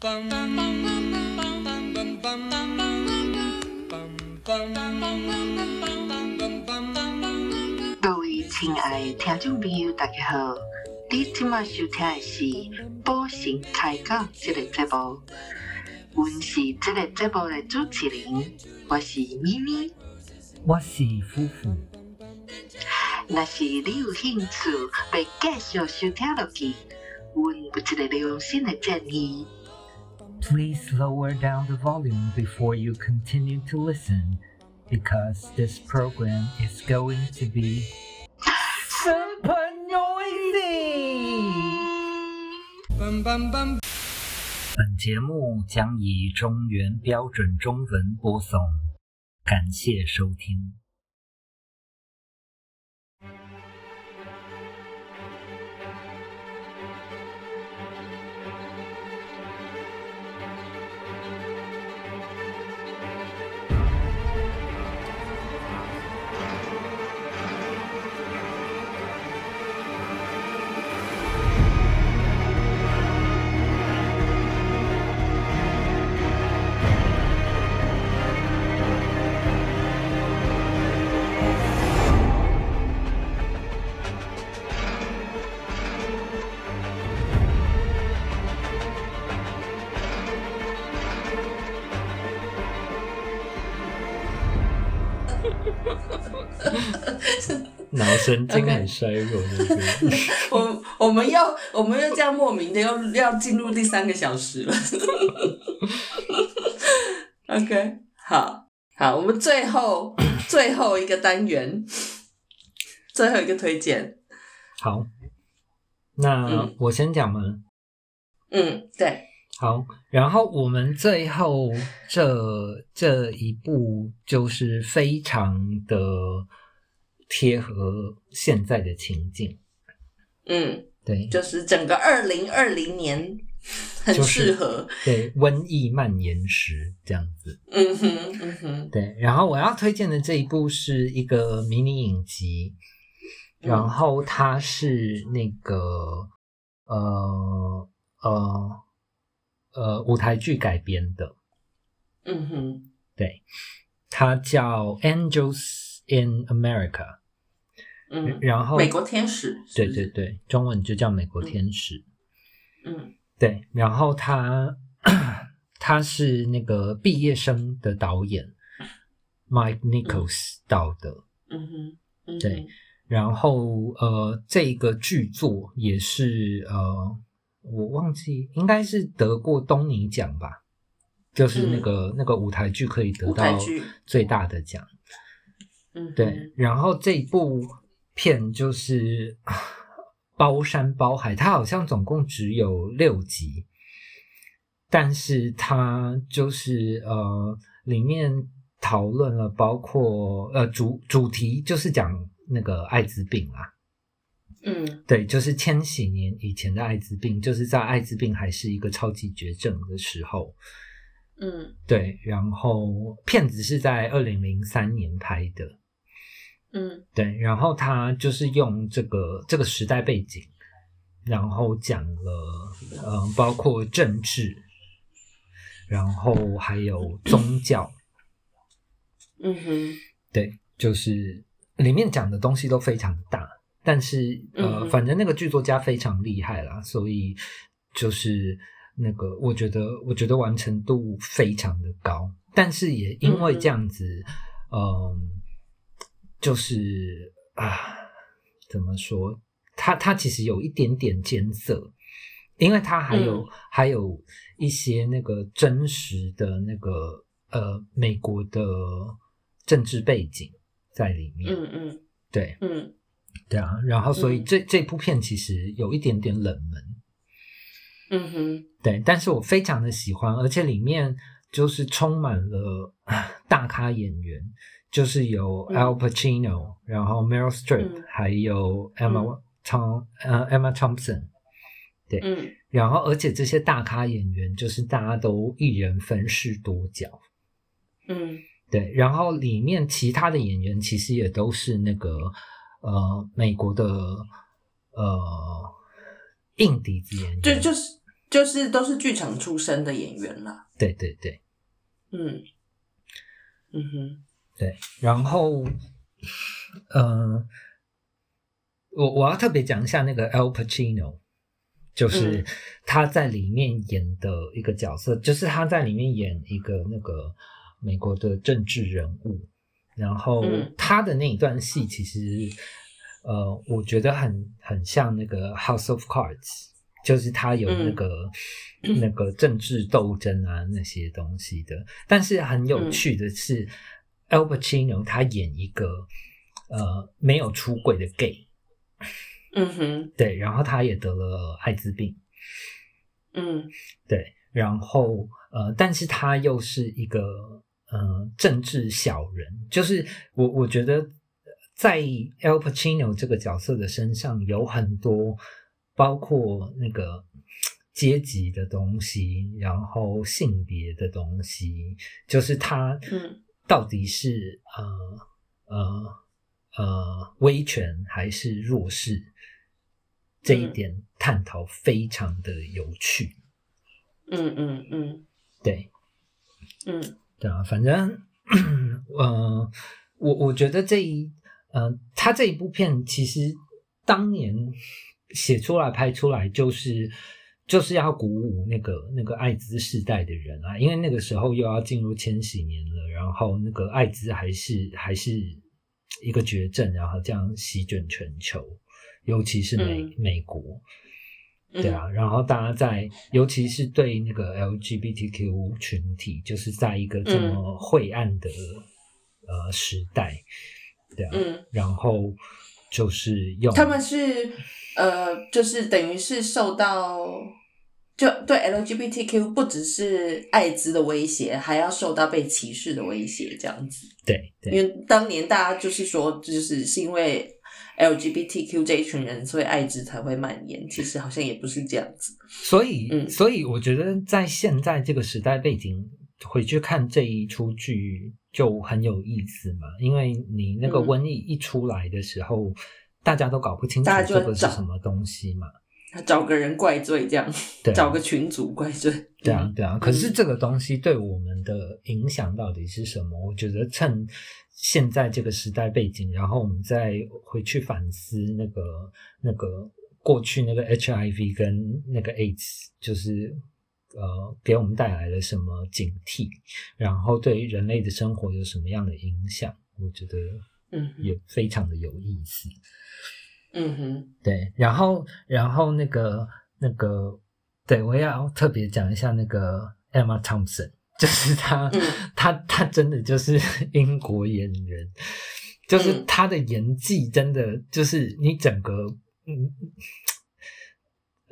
各位亲爱的听众朋友，大家好！你今晚收听的是《宝神开讲》这个节目，我是这个节目的主持人，我是咪咪。我是夫妇。若是你有兴趣要继续收听落去，阮有一个良心的建议。Please lower down the volume before you continue to listen, because this program is going to be super noisy. 本节目将以中原标准中文播送，感谢收听。 神经 很衰弱，对不对？我我们要我们要这样莫名的要要进入第三个小时了。OK，好好，我们最后最后一个单元，最后一个推荐。好，那嗯我先讲吗？嗯，对，好，然后我们最后这这一步就是非常的贴合现在的情境，嗯，对，就是整个二零二零年很就是适合。对瘟疫蔓延时这样子，嗯哼，嗯哼，对。然后我要推荐的这一部是一个迷你影集，嗯。然后它是那个呃呃呃舞台剧改编的，嗯哼，对，它叫《Angels in America》，嗯，然后美国天使，对对，对，中文就叫美国天使。嗯对，然后他 他是那个毕业生的导演 Mike Nichols 导的，嗯哼，嗯哼。对，然后呃，这个剧作也是呃，我忘记应该是得过东尼奖吧，就是那个、那个舞台剧可以得到最大的奖。嗯，对，然后这一部片就是包山包海，它好像总共只有六集，但是它就是呃，里面讨论了包括呃主主题就是讲那个艾滋病啊，嗯。对，就是千禧年以前的艾滋病，就是在艾滋病还是一个超级绝症的时候，嗯。对，然后片子是在二零零三年拍的。嗯。对，然后他就是用这个这个时代背景，然后讲了嗯、包括政治，然后还有宗教，嗯哼，对，就是里面讲的东西都非常大，但是呃，嗯反正那个剧作家非常厉害啦，所以就是那个我觉得我觉得完成度非常的高，但是也因为这样子，嗯就是啊，怎么说？他他其实有一点点艰涩，因为他还有、嗯还有一些那个真实的那个呃美国的政治背景在里面。嗯嗯对嗯对啊，然后所以嗯这、这部片其实有一点点冷门，嗯哼，对，但是我非常的喜欢，而且里面就是充满了啊大咖演员，就是有嗯。Al Pacino，、然后 Meryl Streep，、嗯。还有 Emma Tom 呃 Emma Thompson，嗯。然后而且这些大咖演员就是大家都一人分饰多角，嗯。对，然后里面其他的演员其实也都是那个呃美国的呃硬底子演员，就就是就是都是剧场出身的演员啦。对对对。嗯。嗯哼，对，然后，呃，我我要特别讲一下那个 Al Pacino，就是嗯他在里面演的一个角色，就是他在里面演一个那个美国的政治人物，然后嗯他的那一段戏其实，呃，我觉得很很像那个 House of Cards，就是他有那个、那个政治斗争啊那些东西的。但是很有趣的是、a l Pacino 他演一个呃没有出轨的 gay，嗯哼，对，然后他也得了艾滋病，嗯。对，然后呃，但是他又是一个呃政治小人，就是我我觉得在 Al Pacino 这个角色的身上有很多，包括那个阶级的东西，然后性别的东西，就是他嗯到底是呃呃呃威权还是弱势，这一嗯点探讨非常的有趣。嗯嗯嗯对嗯对啊，反正呃，我我觉得这一呃，他这一部片其实当年写出来拍出来就是。就是要鼓舞那个那个艾滋世代的人啊，因为那个时候又要进入千禧年了，然后那个艾滋还是还是一个绝症，然后这样席卷全球，尤其是美、嗯美国。嗯，对啊，然后大家在，尤其是对那个 LGBTQ 群体，就是在一个这嗯么晦暗的、呃时代，对啊，嗯，然后就是用他们是呃，就是等于是受到。就对 LGBTQ 不只是艾滋的威胁，还要受到被歧视的威胁，这样子。对对因为当年大家就是说，就是是因为 LGBTQ 这一群人，所以艾滋才会蔓延。其实好像也不是这样子。所以，嗯所以我觉得在现在这个时代背景回去看这一出剧就很有意思嘛，因为你那个嗯瘟疫一出来的时候，大家都搞不清楚这个是什么东西嘛。找个人怪罪，这样对啊找个群主怪罪。对啊，嗯对啊。可是这个东西对我们的影响到底是什么？我觉得趁现在这个时代背景，然后我们再回去反思那个那个过去那个 HIV 跟那个 AIDS，就是呃给我们带来了什么警惕，然后对人类的生活有什么样的影响？我觉得嗯也非常的有意思。嗯哼，对，然后然后那个那个，对我也要特别讲一下那个 Emma Thompson，就是他，嗯 她她真的就是 英国演员，就是嗯她的演技真的就是你整个嗯。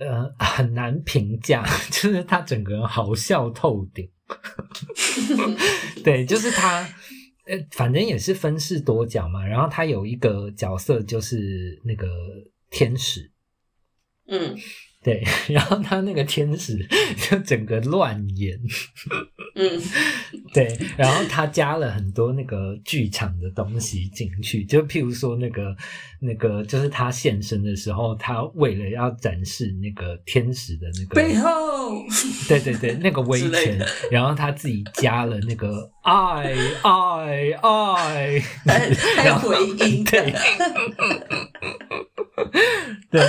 呃，很难评价，就是他整个人好笑透顶。对，就是他，呃，反正也是分饰多角嘛。然后他有一个角色就是那个天使，嗯对，然后他那个天使就整个乱演，嗯。对，然后他加了很多那个剧场的东西进去，就譬如说那个那个，就是他现身的时候，他为了要展示那个天使的那个背后，对对对，那个威权然后他自己加了那个爱爱爱，还还有然后回音 对 对，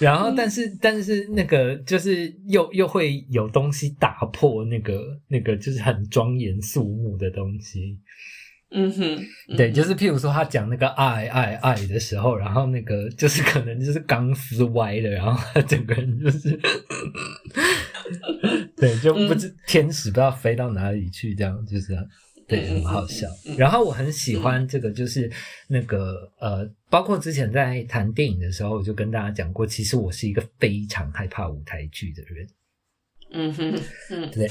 然后但是但是那个就是又又会有东西打破那个那个就是很庄严肃穆的东西，嗯哼，对，就是譬如说他讲那个爱爱爱的时候，然后那个就是可能就是钢丝歪了，然后他整个人就是，对，就不知天使不知道飞到哪里去，这样就是。对，很好笑。然后我很喜欢这个，就是那个呃，包括之前在谈电影的时候，我就跟大家讲过，其实我是一个非常害怕舞台剧的人。嗯哼，嗯对，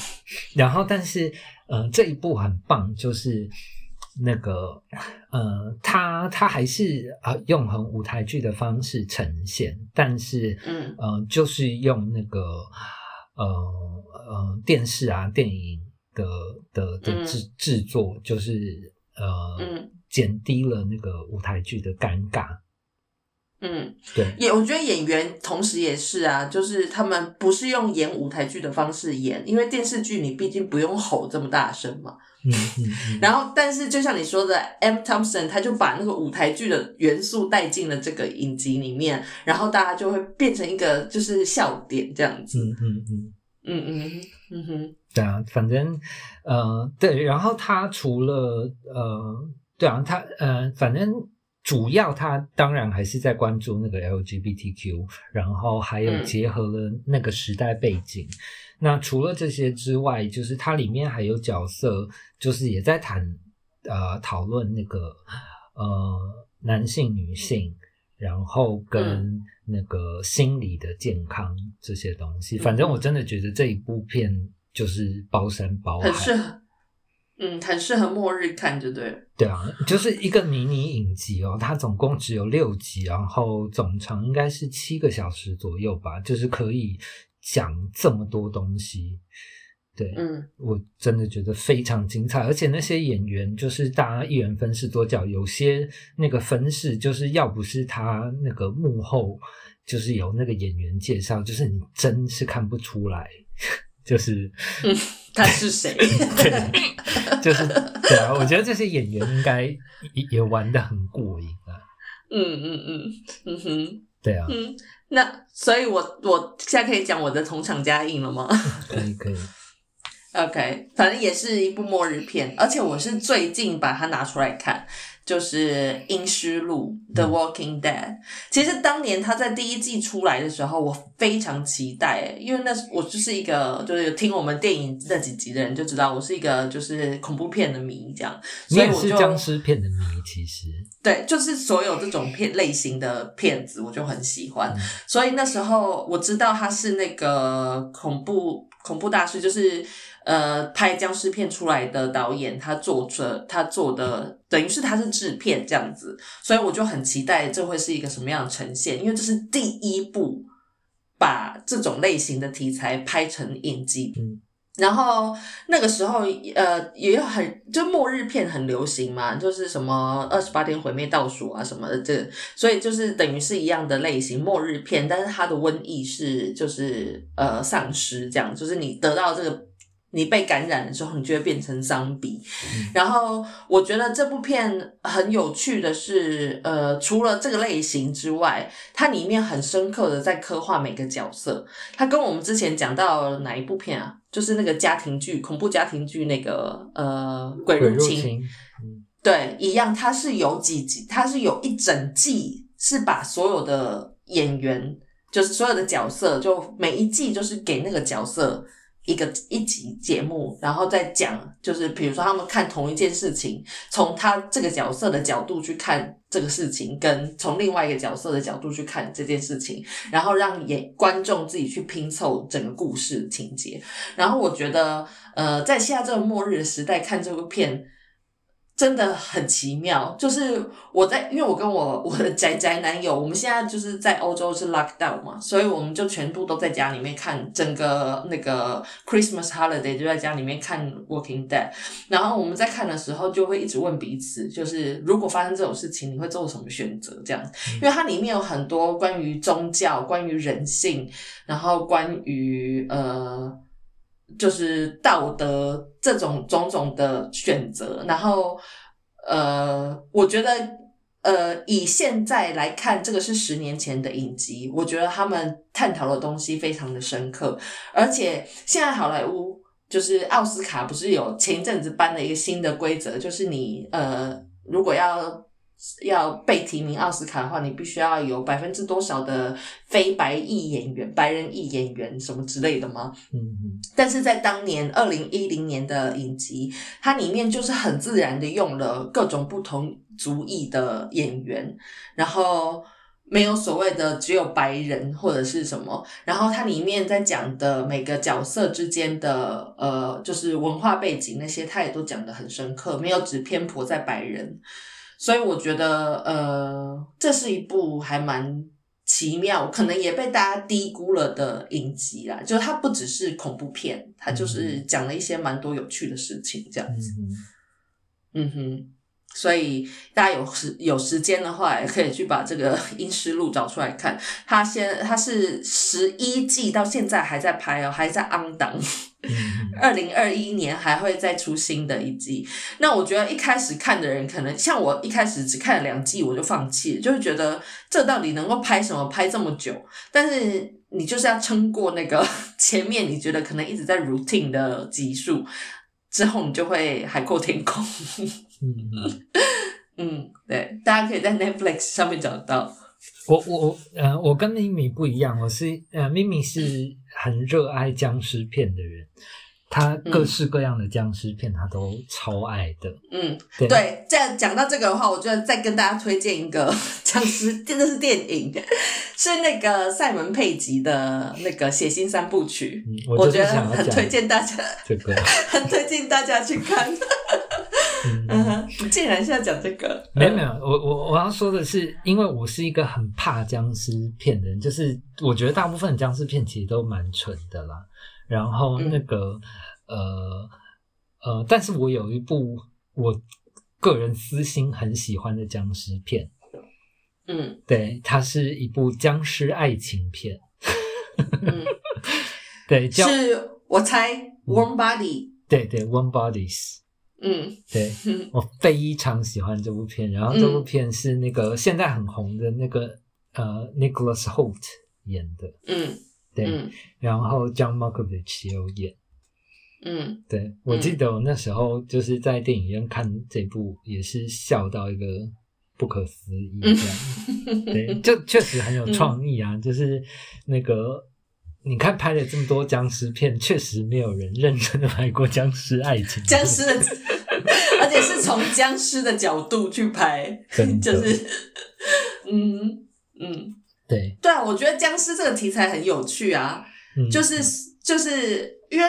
然后但是呃这一部很棒，就是那个呃他他还是啊、呃、用很舞台剧的方式呈现，但是嗯呃就是用那个呃呃电视啊电影的的的嗯制制作，就是呃、嗯减低了那个舞台剧的尴尬。嗯，对，也我觉得演员同时也是啊，就是他们不是用演舞台剧的方式演，因为电视剧你毕竟不用吼这么大声嘛。嗯嗯嗯，然后，但是就像你说的，M. Thompson 他就把那个舞台剧的元素带进了这个影集里面，然后大家就会变成一个就是笑点这样子。嗯嗯嗯，嗯嗯嗯哼，对啊，反正呃，对，然后他除了呃，对啊，他呃，反正主要他当然还是在关注那个 LGBTQ，然后还有嗯结合了那个时代背景。那除了这些之外，就是它里面还有角色，就是也在谈呃讨论那个呃男性、女性，然后跟嗯那个心理的健康这些东西。嗯反正我真的觉得这一部片就是包山包海，很适合，嗯，很适合末日看，就对了。对啊，就是一个迷你影集哦，它总共只有六集，然后总长应该是七个小时左右吧，就是可以讲这么多东西。对，嗯我真的觉得非常精彩，而且那些演员就是大家一人分饰多角，有些那个分饰就是要不是他那个幕后就是有那个演员介绍，就是你真是看不出来，就是他是谁？对，就是对啊，我觉得这些演员应该也也玩的很过瘾啊，嗯嗯嗯嗯哼对啊，嗯，那所以我我现在可以讲我的同场加映了吗？可以可以，OK，反正也是一部末日片，而且我是最近把它拿出来看，就是《阴尸路》（The Walking Dead）。其实当年他在第一季出来的时候，我非常期待，因为那是我就是一个就是听我们电影那几集的人就知道，我是一个就是恐怖片的迷，这样，所以我就是僵尸片的迷，其实，对，就是所有这种片类型的片子，我就很喜欢。嗯所以那时候我知道他是那个恐怖恐怖大师，就是呃拍僵尸片出来的导演，他做出他做的等于是他是制片这样子，所以我就很期待这会是一个什么样的呈现，因为这是第一部把这种类型的题材拍成影集。嗯然后那个时候，呃，也有很就末日片很流行嘛，就是什么二十八天毁灭倒数啊什么的，这所以就是等于是一样的类型末日片，但是它的瘟疫是就是呃丧尸这样，就是你得到这个你被感染了之后，你就会变成丧比。然后我觉得这部片很有趣的是，呃，除了这个类型之外，它里面很深刻的在刻画每个角色。它跟我们之前讲到哪一部片啊？就是那个家庭剧，恐怖家庭剧那个呃鬼鬼入侵，入侵，嗯对，一样，它是有几集，它是有一整季是把所有的演员，就是所有的角色，就每一季就是给那个角色一个一集节目，然后再讲，就是比如说他们看同一件事情，从他这个角色的角度去看这个事情，跟从另外一个角色的角度去看这件事情，然后让演观众自己去拼凑整个故事情节。然后我觉得，呃，在现在这个末日的时代看这部片。真的很奇妙，就是我在，因为我跟我我的宅宅男友，我们现在就是在欧洲是 lockdown 嘛，所以我们就全部都在家里面看整个那个 Christmas holiday 就在家里面看 Walking Dead，然后我们在看的时候就会一直问彼此，就是如果发生这种事情，你会做什么选择？这样，因为它里面有很多关于宗教、关于人性，然后关于呃。就是道德这种种种的选择，然后呃，我觉得呃，以现在来看，这个是十年前的影集，我觉得他们探讨的东西非常的深刻，而且现在好莱坞就是奥斯卡不是有前一阵子颁了一个新的规则，就是你呃，如果要要被提名奥斯卡的话，你必须要有百分之多少的非白裔演员、白人裔演员什么之类的吗？嗯嗯但是在当年二零一零年的影集，它里面就是很自然的用了各种不同族裔的演员，然后没有所谓的只有白人或者是什么，然后它里面在讲的每个角色之间的呃，就是文化背景那些，它也都讲得很深刻，没有只偏颇在白人，所以我觉得呃，这是一部还蛮。奇妙，可能也被大家低估了的影集啦。就是它不只是恐怖片，它就是讲了一些蛮多有趣的事情，这样子。嗯嗯哼，所以大家有时有时间的话，也可以去把这个《阴尸路》找出来看。它先它是十一季到现在还在拍哦，还在 on 档。嗯二零二一年还会再出新的一季。那我觉得一开始看的人，可能像我一开始只看了两季我就放弃了，就是觉得这到底能够拍什么拍这么久？但是你就是要撑过那个 前面，你觉得可能一直在 routine 的集数之后，你就会海阔天空。嗯，对，大家可以在 Netflix 上面找到。我我我呃，我跟咪咪不一样，我是呃，咪咪是很热爱僵尸片的人，他各式各样的僵尸片他都超爱的。嗯，对对，这样讲到这个的话，我就再跟大家推荐一个 僵尸，真的是电影，是那个塞门佩吉的那个《血腥三部曲》，嗯，我觉得很推荐大家，这个。很推荐大家去看。嗯 你 竟然是要讲这个？没有没有，我我我要说的是，因为我是一个很怕僵尸片的人，就是我觉得大部分僵尸片其实都蛮蠢的啦。然后嗯那个、呃呃，但是我有一部我个人私心很喜欢的僵尸片，嗯对，它是一部僵尸爱情片，嗯，对，叫是我猜 Warm Body。对对，One Bodies。嗯。对嗯 我非常喜欢这部片，然后这部片是那个现在很红的那个呃 Nicholas Holt 演的，嗯对，嗯。然后 John Malkovich 也有演，嗯。对我记得我那时候就是在电影院看这部，也是笑到一个不可思议这样，对，就确实很有创意啊，就是那个。你看，拍了这么多僵尸片，确实没有人认真的拍过僵尸爱情。僵尸的，而且是从僵尸的角度去拍，就是，嗯嗯，对，对啊，我觉得僵尸这个题材很有趣啊，嗯，就是就是因为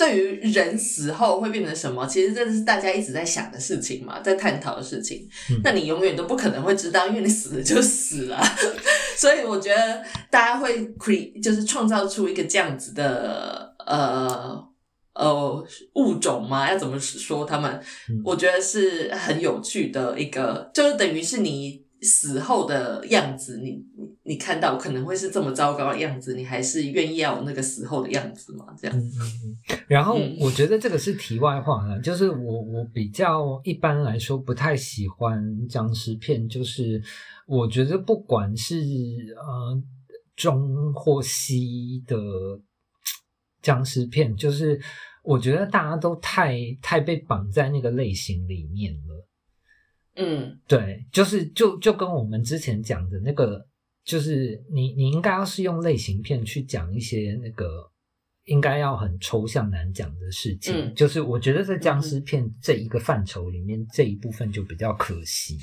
对于人死后会变成什么，其实这是大家一直在想的事情嘛，在探讨的事情。嗯那你永远都不可能会知道，因为你死了就死了。所以我觉得大家会 cre 就是创造出一个这样子的呃呃物种嘛，要怎么说他们？嗯我觉得是很有趣的一个，就是等于是你死后的样子，你你你看到可能会是这么糟糕的样子，你还是愿意要有那个死后的样子吗？这样，嗯嗯嗯，然后嗯我觉得这个是题外话了，就是我我比较一般来说不太喜欢僵尸片，就是我觉得不管是呃中或西的僵尸片，就是我觉得大家都太太被绑在那个类型里面了。嗯对，就是就就跟我们之前讲的那个，就是你你应该要是用类型片去讲一些那个应该要很抽象难讲的事情。嗯就是我觉得在僵尸片这一个范畴里面，这一部分就比较可惜。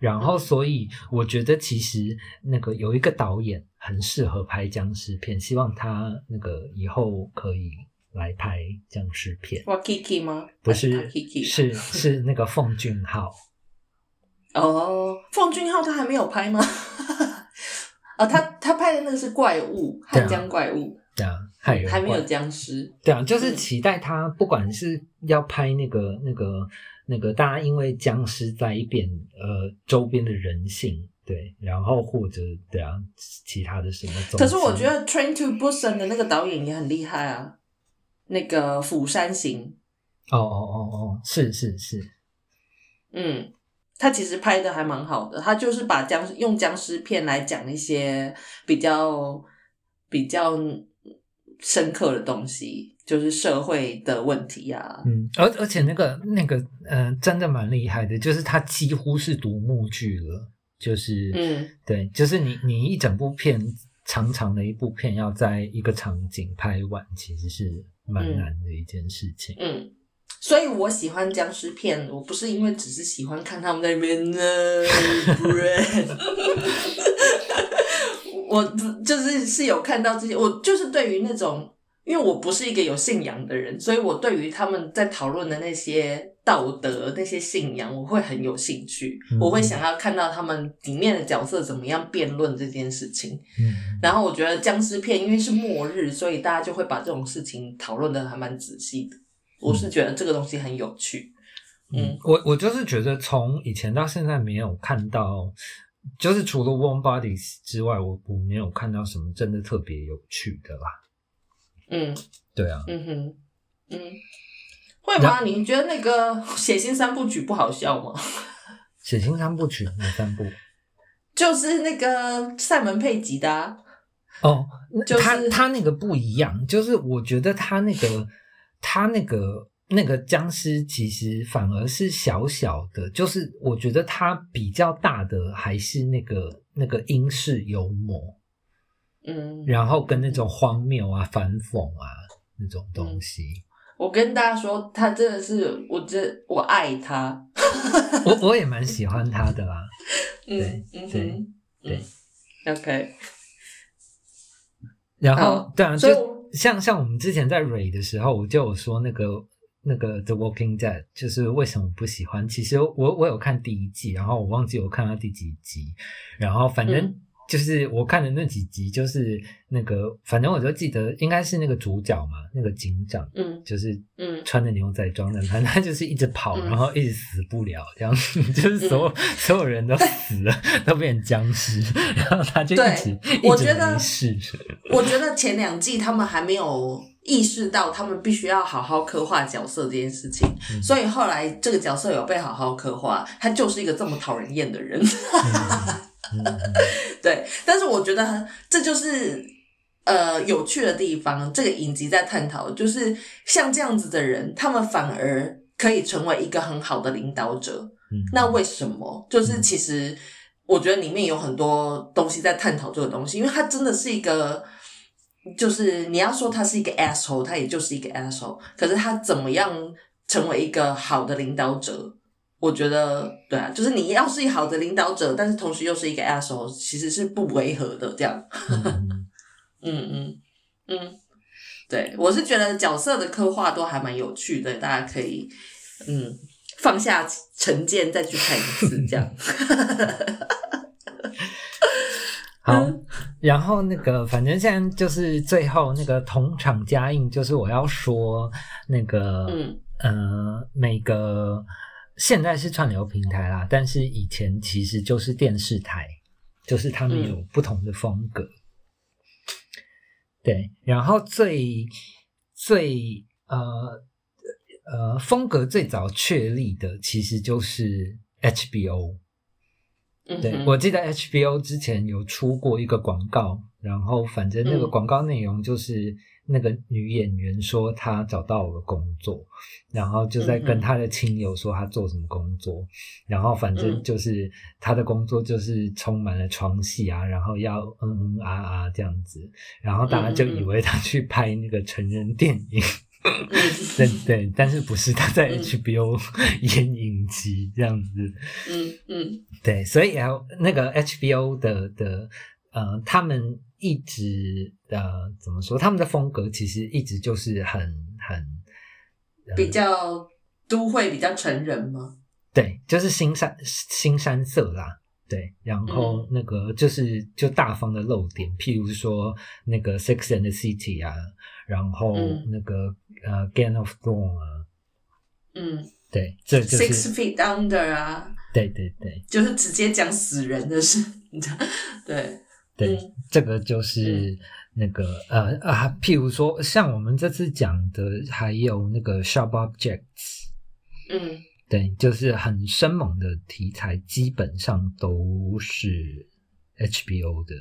然后，所以我觉得其实那个有一个导演很适合拍僵尸片，希望他那个以后可以来拍僵尸片。哇 Kiki 吗？不是 Kiki 是是那个奉俊昊。哦，奉俊昊他还没有拍吗？哦，他他拍的那个是怪物，汉江怪物，对啊，还有还没有怪僵尸。对啊，就是嗯期待他，不管是要拍那个、那个、那个，大家因为僵尸在变，呃，周边的人性，对，然后或者对啊，其他的什么。可是我觉，得《Train to Busan》的那个导演也很厉害啊，那个《釜山行哦哦哦哦，是是是，》，嗯，他其实拍的还蛮好的，他就是把僵尸用僵尸片来讲一些比较比较深刻的东西，就是社会的问题啊。嗯，而而且那个那个，呃，真的蛮厉害的，就是他几乎是独幕剧了，就是，嗯，对，就是你你一整部片长长的一部片要在一个场景拍完，其实是蛮嗯。难的一件事情。嗯，所以我喜欢僵尸片，我不是因为只是喜欢看他们在那边呢，我就是是有看到这些，我就是对于那种，因为我不是一个有信仰的人，所以我对于他们在讨论的那些道德、那些信仰，我会很有兴趣，嗯我会想要看到他们里面的角色怎么样辩论这件事情。嗯，然后我觉得僵尸片因为是末日，所以大家就会把这种事情讨论的还蛮仔细的。我是觉得这个东西很有趣，嗯我我就是觉得从以前到现在没有看到，就是除了 Warm Bodies 之外，我我没有看到什么真的特别有趣的啦。嗯对啊，嗯哼嗯，会吗？你觉得那个《血腥三部曲》不好笑吗？血腥三部曲哪三部？就是那个塞门佩吉的、啊，哦，就是他他那个不一样，就是我觉得他那个他那个那个僵尸其实反而是小小的，就是我觉得他比较大的还是那个那个英式幽默，嗯，然后跟那种荒谬啊、反讽啊那种东西。我跟大家说，他真的是，我真我爱他。我我也蛮喜欢他的啦。嗯对嗯对哼对嗯，OK，然后好对啊，就像像我们之前在蕊的时候，我就有说那个那个 The Walking Dead，就是为什么不喜欢。其实我我有看第一季，然后我忘记我看到第几集，然后反正嗯就是我看的那几集，就是那个反正我就记得应该是那个主角嘛，那个警长，嗯就是嗯穿着牛仔装的，反正他就是一直跑，嗯然后一直死不了，这样子，就是所有、所有人都死了，都变成僵尸，然后他就一对直一直我觉得没事。我觉得前两季他们还没有意识到，他们必须要好好刻画角色这件事情，嗯所以后来这个角色有被好好刻画，他就是一个这么讨人厌的人。对，但是我觉得这就是呃有趣的地方。这个影集在探讨，就是像这样子的人，他们反而可以成为一个很好的领导者。嗯那为什么？就是其实我觉得里面有很多东西在探讨这个东西，因为他真的是一个。就是你要说他是一个 asshole，他也就是一个 asshole。可是他怎么样成为一个好的领导者？我觉得对啊，就是你要是一个好的领导者，但是同时又是一个 asshole，其实是不违和的。这样，嗯 嗯嗯嗯，对我是觉得角色的刻画都还蛮有趣的，大家可以嗯放下成见再去看一次，这样。好，嗯然后那个，反正现在就是最后那个同场加映，就是我要说那个，嗯呃，每个现在是串流平台啦，但是以前其实就是电视台，就是他们嗯有不同的风格。对，然后最最呃呃风格最早确立的，其实就是 HBO。对，我记得 HBO 之前有出过一个广告，然后反正那个嗯广告内容就是那个女演员说她找到了工作，然后就在跟她的亲友说她做什么工作，然后反正嗯就是她的工作就是充满了床戏啊，然后要嗯嗯啊啊这样子，然后大家就以为她去拍那个成人电影。嗯 对 对，但是不是她在嗯 HBO 演影集这样子？嗯嗯对，所以还有那个 HBO 的的呃，他们一直呃怎么说？他们的风格其实一直就是很很呃比较都会比较成人吗？对，就是新山新山色啦。对，然后那个就是就大方的露点，譬如说那个《Sex and the City》啊，然后嗯那个、呃《Game of Thrones》啊，嗯对，这就，Six Feet Under 啊，对对对就是直接讲死人的事，对，对，嗯。这个就是那个、呃啊，譬如说像我们这次讲的，还有那个 Sharp Objects，嗯。对，就是很生猛的题材，基本上都是 HBO 的。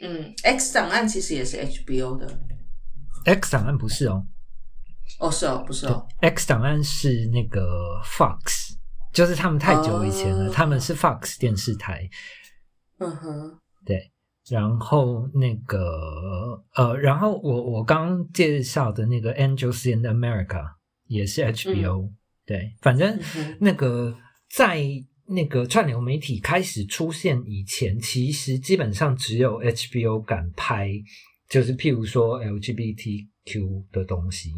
嗯，X 档案其实也是 HBO 的，X 档案不是哦。哦是哦，不是哦，，X 档案是那个 Fox，就是他们太久以前了，哦。他们是 Fox 电视台，嗯哼，对。然后那个呃，然后我我刚刚介绍的那个 Angels in America 也是 HBO，、对，反正那个在那个串流媒体开始出现以前，其实基本上只有 HBO 敢拍，就是譬如说 LGBTQ 的东西。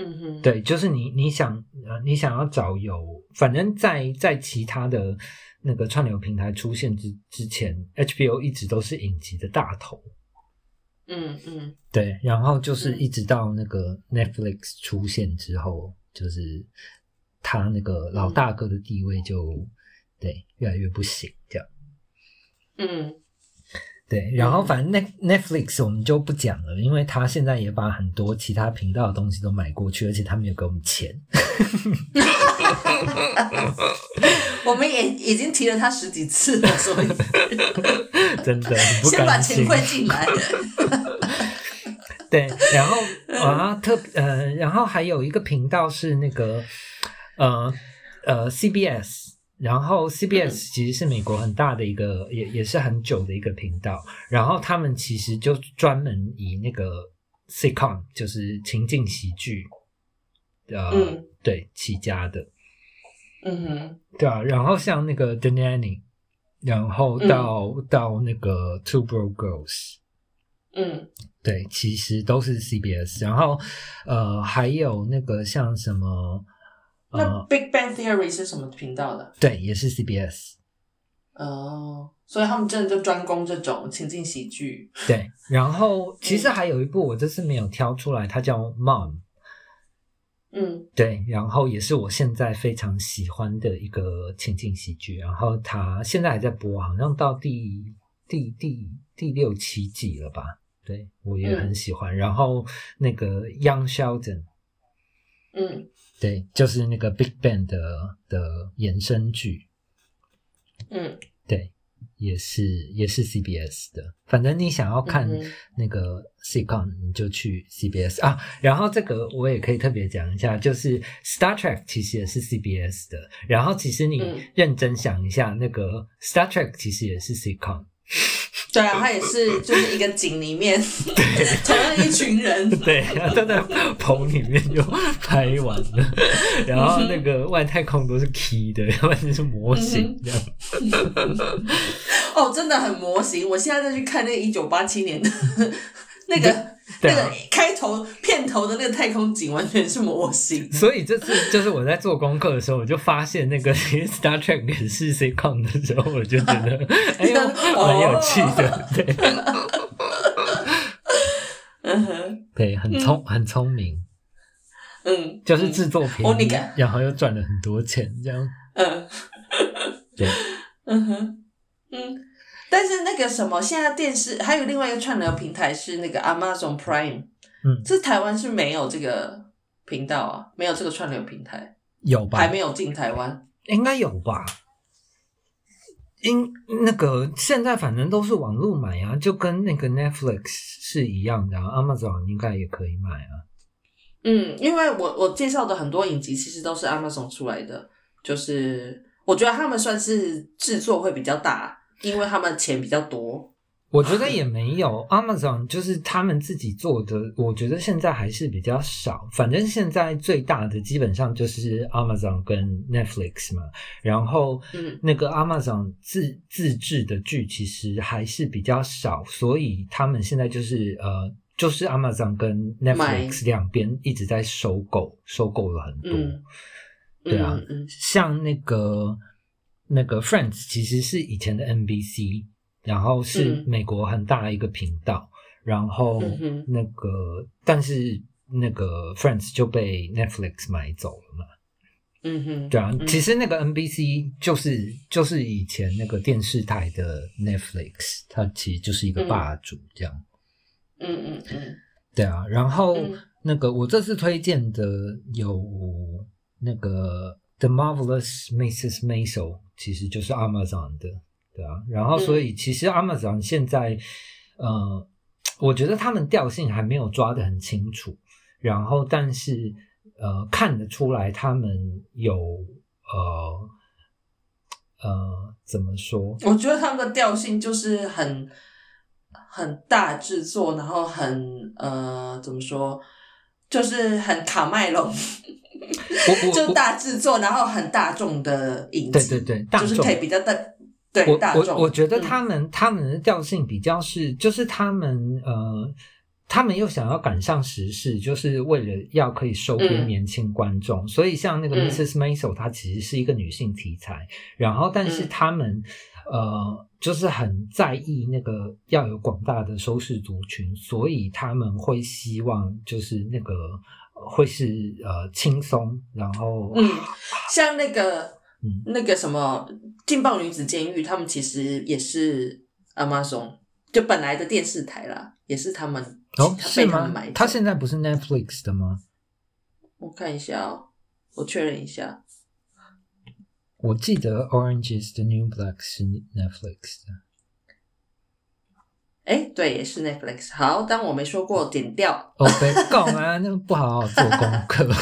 嗯哼，对，就是你你想呃，你想要找有，反正在在其他的那个串流平台出现之之前，HBO 一直都是影集的大头。嗯嗯对，然后就是嗯一直到那个 Netflix 出现之后，就是他那个老大哥的地位就对越来越不行，这样。嗯对，然后反正 Net Netflix 我们就不讲了，因为他现在也把很多其他频道的东西都买过去，而且他没有给我们钱。我们也已经提了他十几次了，所以 真的先把。钱汇进来。对，然后啊特呃，然后还有一个频道是那个呃呃 CBS，然后 CBS 其实是美国很大的一个，也也是很久的一个频道，然后他们其实就专门以那个 sitcom，就是情境喜剧，呃，嗯对起家的，嗯哼，对啊，然后像那个 The Nanny，然后到、到那个 Two Broke Girls。嗯对，其实都是 CBS，然后呃还有那个像什么那呃 Big Bang Theory 是什么频道的？对，也是 CBS，哦，所以他们真的就专攻这种情境喜剧。对，然后其实还有一部我这次没有挑出来，它叫 Mom，嗯。对，然后也是我现在非常喜欢的一个情景喜剧，然后它现在还在播，好像到第第第第六七季了吧？对我也很喜欢。然后那个 Young Sheldon，嗯。对，就是那个 Big Bang 的的延伸剧，嗯。对，也是也是 CBS 的。反正你想要看那个 sitcom，你就去 CBS 啊。然后这个我也可以特别讲一下，就是 Star Trek 其实也是 CBS 的。然后其实你嗯认真想一下，那个 Star Trek 其实也是 sitcom。对啊，他也是就是一个井里面，同样一群人。对，然后都在棚里面就拍完了，然后那个外太空都是 key 的，要不然就是模型这样。哦，真的很模型。我现在再去看那个一九八七年的那个那个开头片头的那个太空景，完全是模型。所以这次就是我在做功课的时候，我就发现那个 Star Trek 也是 sitcom 的时候，我就觉得 哎呦蛮有趣的，对。嗯哼，对，很聪很聪明，嗯，就是制作便宜然后又赚了很多钱，这样。嗯。对。嗯哼。嗯。但是那个什么，现在电视还有另外一个串流平台是那个 Amazon Prime，嗯这台湾是没有这个频道啊，没有这个串流平台，有吧？还没有进台湾。应该有吧？因那个现在反正都是网络买啊，就跟那个 Netflix 是一样的、啊、，Amazon 应该也可以买啊。嗯，因为我我介绍的很多影集其实都是 Amazon 出来的，就是我觉得他们算是制作会比较大，因为他们钱比较多。我觉得也没有，Amazon 就是他们自己做的，我觉得现在还是比较少。反正现在最大的基本上就是 Amazon 跟 Netflix 嘛，然后嗯。那个 Amazon 自自制的剧其实还是比较少，所以他们现在就是呃，就是 Amazon 跟 Netflix 两边一直在收购，收购了很多。嗯，对啊。嗯嗯。像那个那个 Friends 其实是以前的 NBC，然后是嗯。美国很大的一个频道，然后那个但是那个 Friends 就被 Netflix 买走了嘛。嗯哼，对啊，嗯。其实那个 NBC 就是就是以前那个电视台的 Netflix，它其实就是一个霸主这样。嗯嗯嗯。对啊，然后、嗯。那个我这次推荐的有那个 The Marvelous Mrs. Maisel，其实就是 Amazon 的，对啊，然后所以其实 Amazon 现在、呃，我觉得他们调性还没有抓得很清楚，然后但是呃看得出来他们有呃呃怎么说？我觉得他们的调性就是很很大制作，然后很呃怎么说，就是很卡麦隆，就大制作，然后很大众的影集，对对对大众。就是可以比较大，对我大众。我我觉得嗯。他们、他们的调性比较是，就是他们呃，他们又想要赶上时事，就是为了要可以收编嗯年轻观众，所以像那个嗯。Mrs. Maisel，她其实是一个女性题材，然后但是嗯。他们、呃，就是很在意那个要有广大的收视族群，所以他们会希望就是那个会是呃轻松，然后嗯，像那个 嗯那个什么劲爆女子监狱，他们其实也是 Amazon 就本来的电视台啦，也是他们哦是被他们吗买？走。它现在不是 Netflix 的吗？我看一下哦，我确认一下。我记得 Orange is the New Black 是 Netflix 的。哎，对，也是 Netflix。好，当我没说过，点掉。哦，别讲啊，那不好好做功课。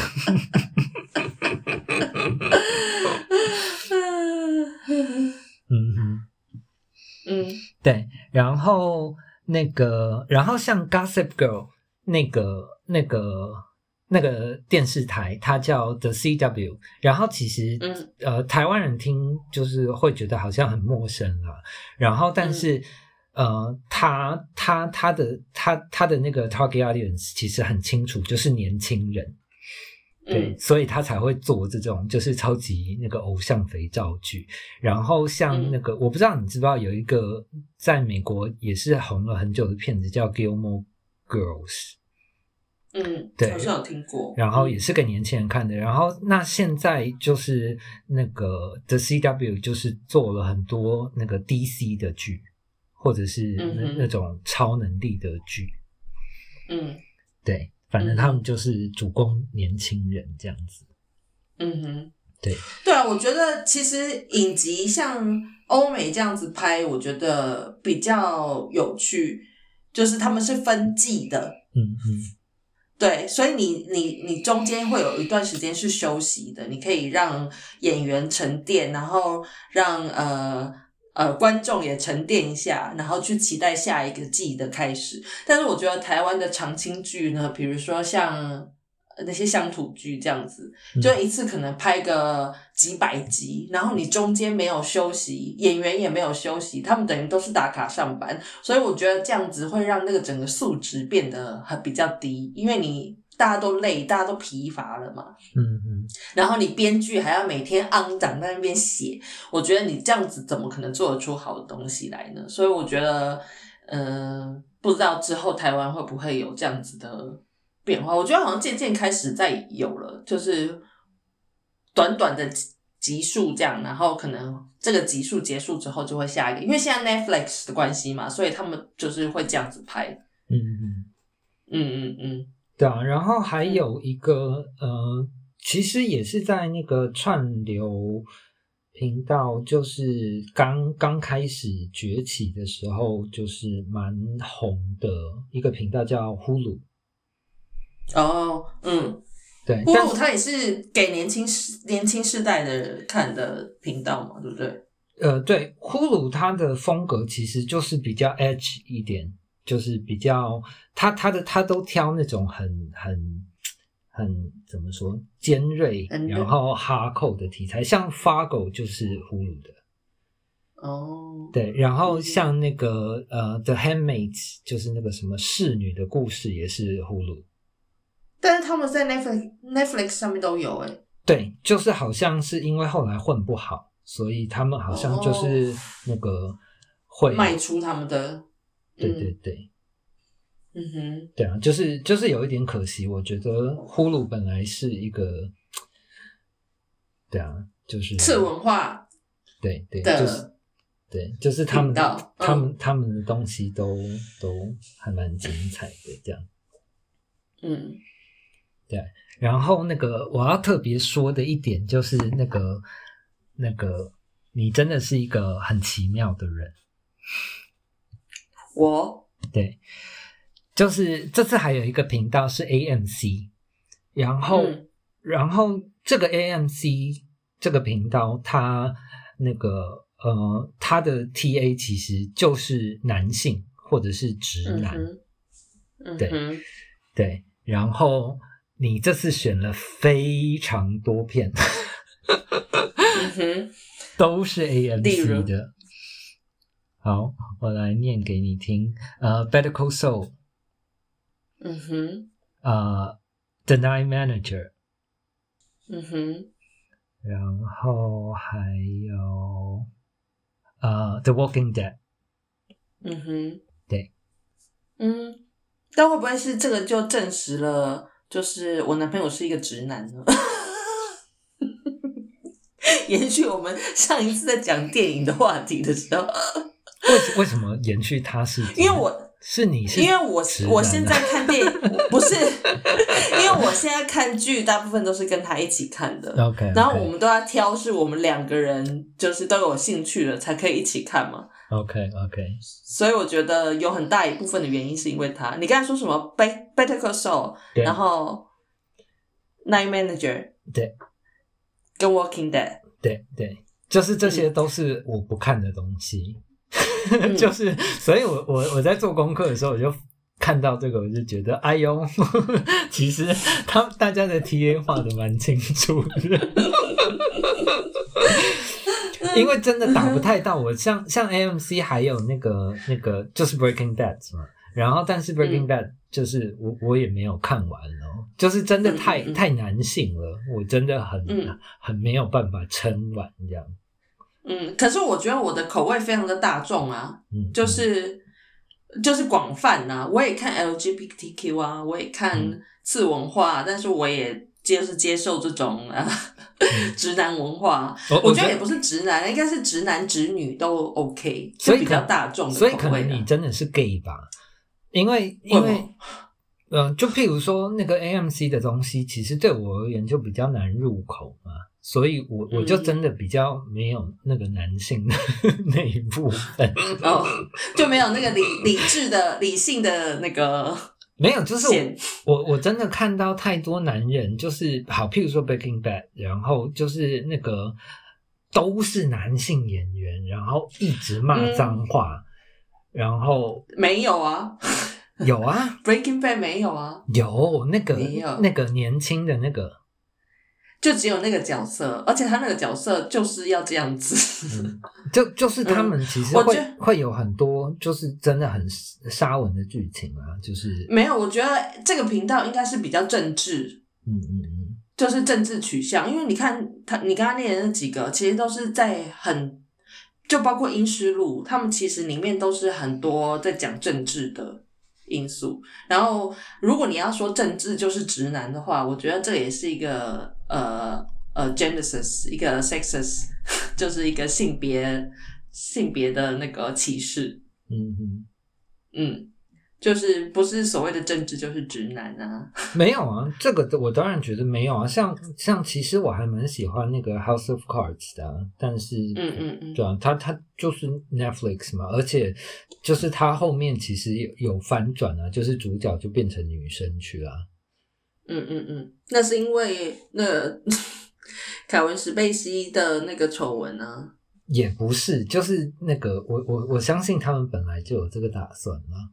嗯哼，嗯对，然后那个，然后像 Gossip Girl 那个、那个、那个电视台，它叫 The CW。然后其实，嗯呃，台湾人听就是会觉得好像很陌生啦。然后，但是，呃，他他他的他他的那个 target audience 其实很清楚，就是年轻人。对，嗯所以他才会做这种就是超级那个偶像肥皂剧。然后像嗯那个，我不知道你知不知道有一个在美国也是红了很久的片子叫《Gilmore Girls》，嗯，对好像有听过。然后也是给年轻人看的。然后那现在就是那个 The CW 就是做了很多那个 DC 的剧，或者是那、嗯那种超能力的剧。嗯对，反正嗯他们就是主攻年轻人这样子。嗯哼，对，对啊，我觉得其实影集像欧美这样子拍，我觉得比较有趣，就是他们是分季的，嗯哼。对，所以你你你中间会有一段时间是休息的，你可以让演员沉淀，然后让呃呃观众也沉淀一下，然后去期待下一个季的开始。但是我觉得台湾的长青剧呢，比如说像呃那些乡土剧这样子，嗯就一次可能拍个几百集，然后你中间没有休息，演员也没有休息，他们等于都是打卡上班，所以我觉得这样子会让那个整个素质变得很比较低，因为你大家都累，大家都疲乏了嘛。嗯嗯，然后你编剧还要每天昂长在那边写，我觉得你这样子怎么可能做得出好的东西来呢？所以我觉得，嗯、不知道之后台湾会不会有这样子的变化？我觉得好像渐渐开始在有了，就是短短的集集数这样，然后可能这个集数结束之后就会下一个，因为现在 Netflix 的关系嘛，所以他们就是会这样子拍。嗯嗯，嗯嗯嗯对啊，然后还有一个呃，其实也是在那个串流频道，就是刚刚开始崛起的时候，就是蛮红的一个频道叫呼噜。哦嗯。对，呼噜它也是给年轻世年轻世代的看的频道嘛，对不对？呃，对，呼噜它的风格其实就是比较 edge 一点，就是比较他他的他都挑那种很很很怎么说尖锐，很然后哈扣的题材，像 Fargo 就是呼噜的，哦，对，然后嗯。像那个呃 The Handmaids 就是那个什么侍女的故事也是呼噜，但是他们在 Netflix Netflix 上面都有哎、对，就是好像是因为后来混不好，所以他们好像就是那个会卖出他们的，对对对。嗯哼，对啊，就是就是有一点可惜，我觉得呼噜本来是一个，对啊，就是次文化对对，就是对，就是他们他嗯。们他们的东西都都还蛮精彩的这样。嗯。对然后那个我要特别说的一点就是那个那个你真的是一个很奇妙的人，我。对，就是这次还有一个频道是 AMC，然后、嗯。然后这个 AMC 这个频道，它那个呃，它的 TA 其实就是男性或者是直男，嗯哼，嗯对，对。然后你这次选了非常多片，都是 AMC 的。好，我来念给你听。呃，《Better Call Saul》嗯哼，呃，《The Night Manager》，嗯哼，然后还有呃，《The Walking Dead》。嗯哼，对，嗯，但会不会是这个就证实了就是我男朋友是一个直男呢。延续我们上一次在讲电影的话题的时候，为为什么延续他是？因为我是你是，因为我我现在看电影不是，因为我现在看剧大部分都是跟他一起看的。OK，然后我们都要挑是我们两个人就是都有兴趣的才可以一起看嘛，OK OK，所以我觉得有很大一部分的原因是因为他。你刚才说什么？Bet Better Call Saul，对。然后 Night Manager，对，跟 Walking Dead，对对，就是这些都是我不看的东西，嗯 就是所以我我我在做功课的时候我就。看到这个，我就觉得，哎呦，其实他大家的 TA 画的蛮清楚的，因为真的打不太到我，像像 AMC 还有那个那个就是 Breaking Bad 嘛，然后但是 Breaking 嗯 Bad 就是我我也没有看完哦，就是真的太、太男性了，我真的很、嗯。很没有办法撑完这样，嗯，可是我觉得我的口味非常的大众啊，嗯，就是就是广泛呐、我也看 LGBTQ 啊，我也看嗯。次文化，但是我也就是接受这种啊直男文化。我我觉得也不是直男，应该是直男直女都 OK，所以比较大众的所以可能你真的是 gay 吧？因为因为为什么？嗯、就譬如说那个 AMC 的东西，其实对我而言就比较难入口嘛，所以我我就嗯。真的比较没有那个男性的 那一部分，哦，就没有那个理 理智的、理性的那个没有，就是。我我我真的看到太多男人，就是好，譬如说 Breaking Bad，然后就是那个都是男性演员，然后一直骂嗯脏话，然后没有啊。有啊。Breaking Bad 没有啊，有那个那个年轻的那个，就只有那个角色，而且他那个角色就是要这样子。嗯，就就是他们其实会、我会有很多就是真的很沙文的剧情啊，就是没有，我觉得这个频道应该是比较政治，嗯嗯嗯，就是政治取向。因为你看他，你刚刚念的那几个，其实都是在很，就包括《阴尸路》，他们其实里面都是很多在讲政治的因素。然后，如果你要说政治就是直男的话，我觉得这也是一个呃呃 genesis，一个 sexist，就是一个性别性别的那个歧视。嗯嗯，嗯，就是不是所谓的政治就是直男啊。没有啊，这个我当然觉得没有啊，像像其实我还蛮喜欢那个 House of Cards 的、啊，但是嗯嗯嗯对啊，它它就是 Netflix 嘛，而且就是它后面其实有有反转啊，就是主角就变成女生去了啊、嗯嗯嗯，那是因为那个 凯文史贝西的那个丑闻啊。也不是，就是那个我我我相信他们本来就有这个打算啦。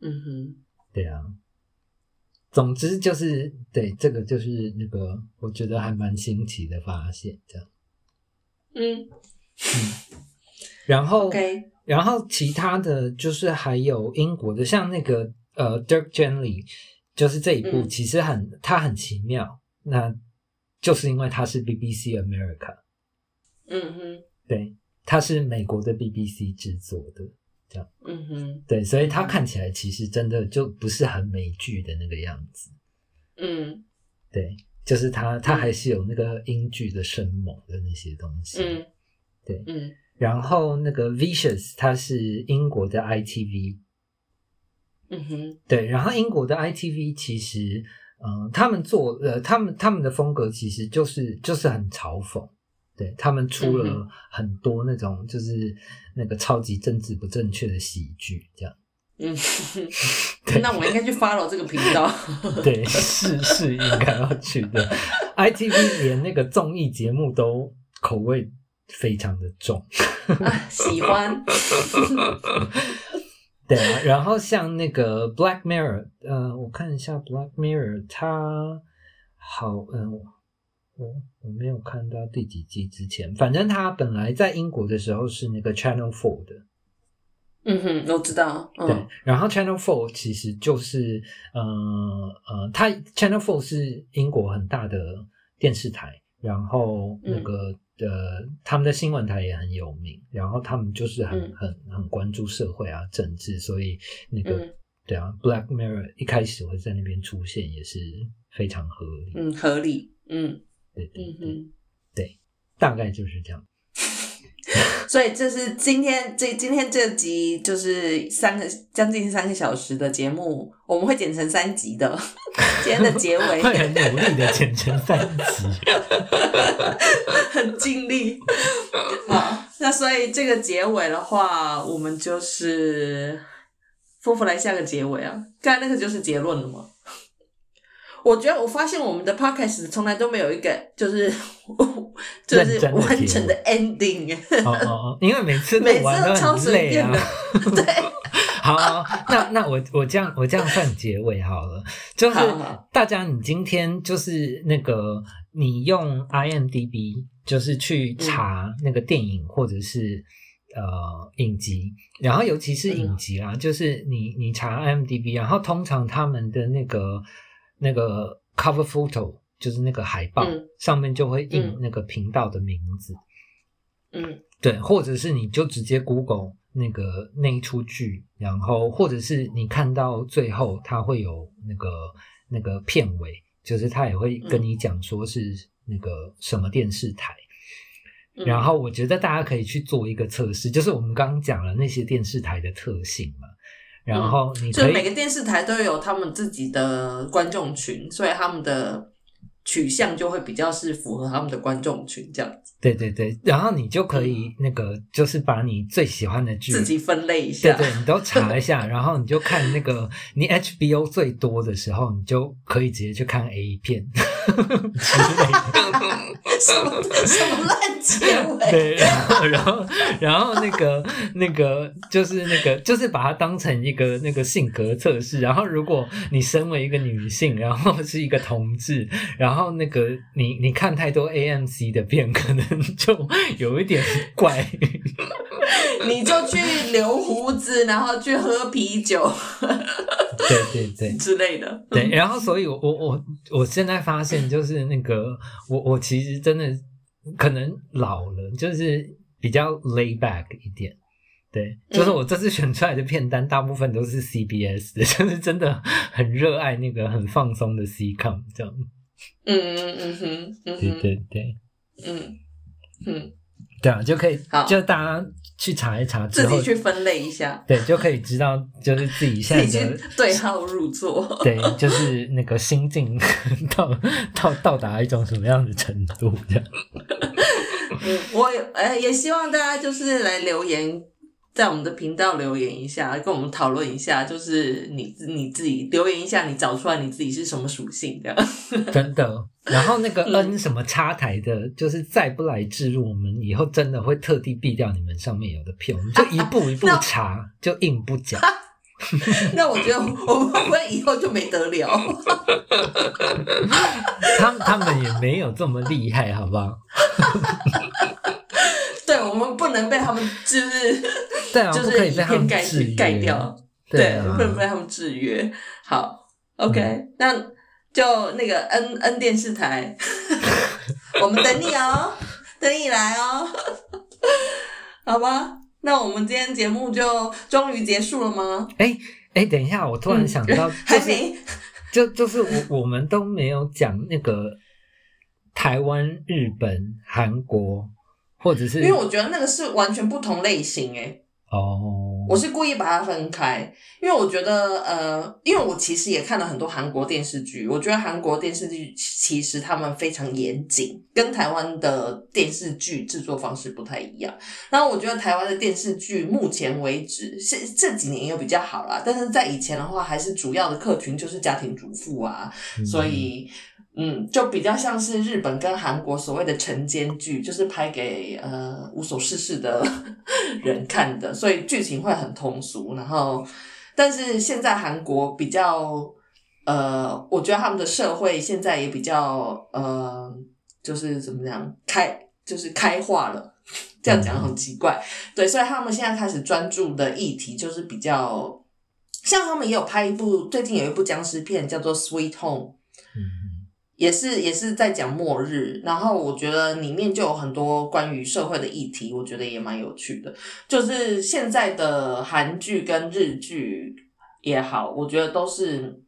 嗯哼，对啊，总之就是对这个就是那个我觉得还蛮新奇的发现，这样。嗯然后然后其他的就是还有英国的，像那个呃 Dirk Gently，就是这一部嗯其实很它很奇妙，那就是因为它是 BBC America，嗯哼，对，它是美国的 BBC 制作的。这样嗯哼，对，所以它看起来其实真的就不是很美剧的那个样子。嗯对，就是它它还是有那个英剧的生猛的那些东西。嗯，对嗯然后那个 Vicious 它是英国的 ITV，嗯哼，对，然后英国的 ITV 其实，嗯、他们做呃，他们他们的风格其实就是就是很嘲讽。对他们出嗯了很多那种就是那个超级政治不正确的喜剧，这样嗯，那我应该去 follow 这个频道。对是是应该要去的。ITV 连那个综艺节目都口味非常的重，啊喜欢，对啊。然后像那个 Black Mirror，呃，我看一下 Black Mirror，它好，嗯、我我没有看到第几季之前，反正它本来在英国的时候是那个 Channel Four 的，嗯哼，我知道，对嗯，然后 Channel Four 其实就是，呃呃，它 Channel Four 是英国很大的电视台，然后那嗯个呃，他们的新闻台也很有名，然后他们就是很嗯很很关注社会啊、政治，所以那个、嗯对啊，Black Mirror 一开始会在那边出现也是非常合理。嗯，合理，嗯对对对对，大概就是这样。所以这是今天这今天这集就是三个将近三个小时的节目，我们会剪成三集的。今天的结尾 会很努力的剪成三集。很尽力。好，那所以这个结尾的话，我们就是夫妇来下个结尾啊。刚才那个就是结论了吗？我觉得我发现我们的 podcast 从来都没有一个就是 就是完整的 ending，哦哦哦，因为每次每次都很累啊随便的。。对，好好，那那我我这样我这样算结尾好了，就是大家你今天就是那个你用 IMDB 就是去查那个电影或者是。呃，影集，然后尤其是影集啦，就是你你查 IMDB，然后通常他们的那个那个 cover photo 就是那个海报、嗯。上面就会印嗯。那个频道的名字，嗯。对，或者是你就直接 Google 那个那一出剧，然后或者是你看到最后，它会有那个那个片尾，就是它也会跟你讲说是那个什么电视台。嗯。然后我觉得大家可以去做一个测试，就是我们刚刚讲了那些电视台的特性嘛，然后就每个电视台都有他们自己的观众群，所以他们的取向就会比较是符合他们的观众群这样子，对对对，然后你就可以那个就是把你最喜欢的剧自己分类一对下。对对，你都查一下，然后你就看那个你 HBO 最多的时候，你就可以直接去看 A 片之类的。什么什么烂结尾？对，然后然后然后那个那个就是那个就是把它当成一个那个性格测试。然后如果你身为一个女性，然后是一个同志，然后那个你你看太多 AMC 的片，可能就有一点怪。你就去留胡子，然后去喝啤酒对对对。之类的。对，然后所以我，我我我现在发现，就是那个我我其实真的可能老了，就是比较 lay back 一点。对，就是嗯我这次选出来的片单，大部分都是 CBS 的，就是真的很热爱那个很放松的 C com 这样。嗯嗯嗯哼嗯对哼。对对，嗯嗯，对啊，就可以就大家去查一查之自，己去分类一下，对，就可以知道就是自己现在的对号入座。对，就是那个心境到到到达一种什么样的程度这样。嗯，我呃也希望大家就是来留言，在我们的频道留言一下，跟我们讨论一下，就是你你自己留言一下，你找出来你自己是什么属性这样。真的。然后那个嗯 N 什么插台的，就是再不来置入，我们以后真的会特地避掉你们上面有的片，我们就一步一步 那查，就硬不讲。那我觉得我们以后就没得聊？他们他们也没有这么厉害，好不好？对，我们不能被他们就是 对啊，就是以偏概制盖掉。对啊不能被他们制约。好，OK，、那就那个 N N 电视台，我们等你哦，等你来哦，好吧？那我们今天节目就终于结束了吗？哎哎，等一下，我突然想到，嗯还就是没，就就是我我们都没有讲那个台湾、日本、韩国，或者是因为我觉得那个是完全不同类型诶。哦，我是故意把它分开，因为我觉得，呃，因为我其实也看了很多韩国电视剧，我觉得韩国电视剧其实他们非常严谨，跟台湾的电视剧制作方式不太一样。然后我觉得台湾的电视剧目前为止是这几年又比较好啦，但是在以前的话，还是主要的客群就是家庭主妇啊，嗯所以。嗯，就比较像是日本跟韩国所谓的晨间剧，就是拍给呃无所事事的人看的，所以剧情会很通俗。然后，但是现在韩国比较呃，我觉得他们的社会现在也比较呃，就是怎么讲开，就是开化了。这样讲很奇怪，对，所以他们现在开始专注的议题就是比较，像他们也有拍一部，最近有一部僵尸片叫做《Sweet Home》。嗯也是也是在讲末日，然后我觉得里面就有很多关于社会的议题，我觉得也蛮有趣的。就是现在的韩剧跟日剧，也好，我觉得都是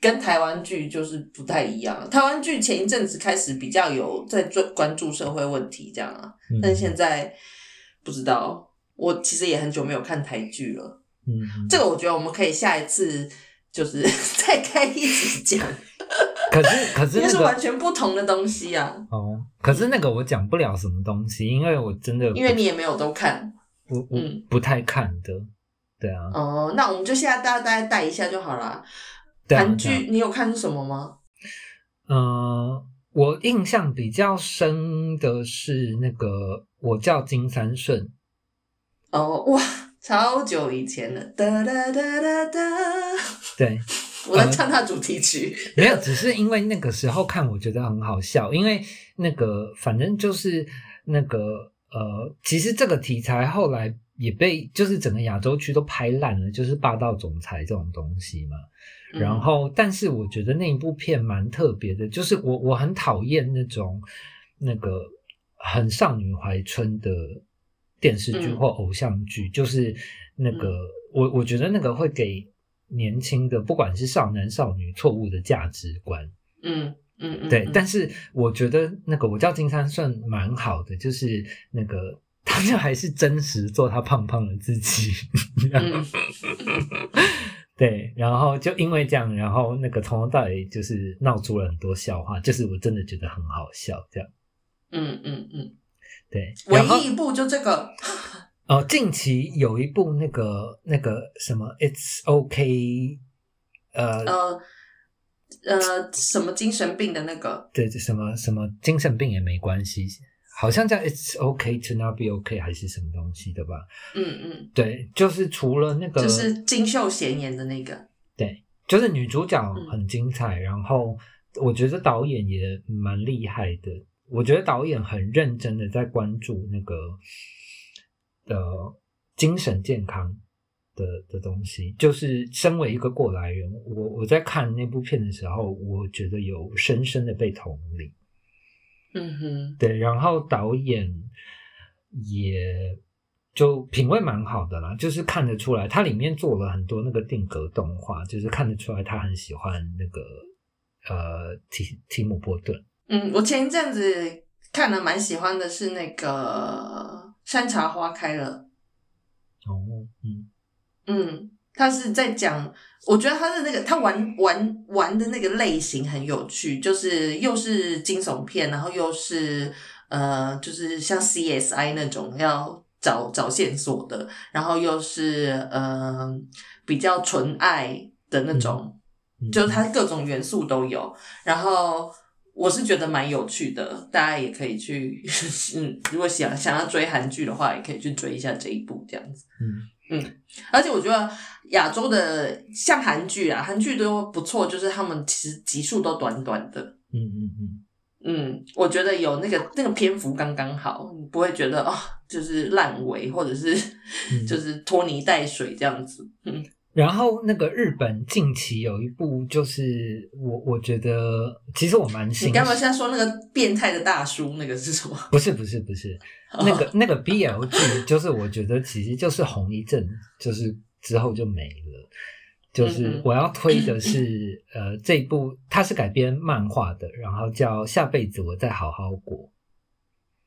跟台湾剧就是不太一样。台湾剧前一阵子开始比较有在专关注社会问题这样啊，嗯但现在不知道。我其实也很久没有看台剧了，嗯，这个我觉得我们可以下一次就是 再开一集讲，可是可是 那个是完全不同的东西啊。哦，可是那个我讲不了什么东西，因为我真的因为你也没有都看。我我嗯。不太看的，对啊，哦，那我们就现在大家大家带一下就好啦。对啊韩剧你有看什么吗？呃，我印象比较深的是那个我叫金三顺，哦，哇，超久以前了，哒哒哒哒哒，对，我在唱他主题曲。没有，只是因为那个时候看我觉得很好笑，因为那个反正就是那个呃，其实这个题材后来也被就是整个亚洲区都拍烂了，就是霸道总裁这种东西嘛。嗯然后，但是我觉得那一部片蛮特别的，就是我我很讨厌那种那个很少女怀春的电视剧嗯或偶像剧，就是那个、我我觉得那个会给年轻的不管是少男少女错误的价值观。嗯嗯嗯，对，嗯但是我觉得那个我叫金山顺蛮好的，就是那个 他就还是真实做他胖胖的自己。嗯 对，然后就因为这样，然后那个从头到尾就是闹出了很多笑话，就是我真的觉得很好笑，这样。嗯嗯嗯，对，唯一一部就这个，哦，近期有一部那个那个什么，It's OK，呃，呃呃，什么精神病的那个，对，什么什么精神病也没关系，好像叫 It's OK to not be OK 还是什么东西的吧？嗯嗯，对，就是除了那个，就是金秀贤演的那个，对，就是女主角嗯很精彩，然后我觉得导演也蛮厉害的。我觉得导演很认真的在关注那个呃精神健康的的东西。就是身为一个过来人，我我在看那部片的时候，我觉得有深深的被同理。嗯哼，对，然后导演也就品味蛮好的啦，就是看得出来，它里面做了很多那个定格动画，就是看得出来他很喜欢那个呃提提姆波顿。嗯，我前一阵子看了蛮喜欢的是那个《山茶花开了》。哦，嗯嗯，他是在讲，我觉得他的那个他玩玩玩的那个类型很有趣，就是又是惊悚片，然后又是呃，就是像 CSI 那种要找找线索的，然后又是呃比较纯爱的那种，嗯，就是它各种元素都有，然后。我是觉得蛮有趣的，大家也可以去，嗯，如果想想要追韩剧的话，也可以去追一下这一部这样子。嗯嗯而且我觉得亚洲的像韩剧啊，韩剧都不错，就是他们其实集数都短短的。嗯嗯嗯，嗯，我觉得有那个那个篇幅刚刚好，你不会觉得哦，就是烂尾或者是、嗯就是拖泥带水这样子。嗯然后那个日本近期有一部，就是我我觉得其实我蛮欣你干嘛现在说那个变态的大叔，那个是什么？不是不是不是，那个那个 BL 剧，就是我觉得其实就是红一阵，就是之后就没了。就是嗯嗯我要推的是，呃，这一部它是改编漫画的，然后叫《下辈子我再好好过》。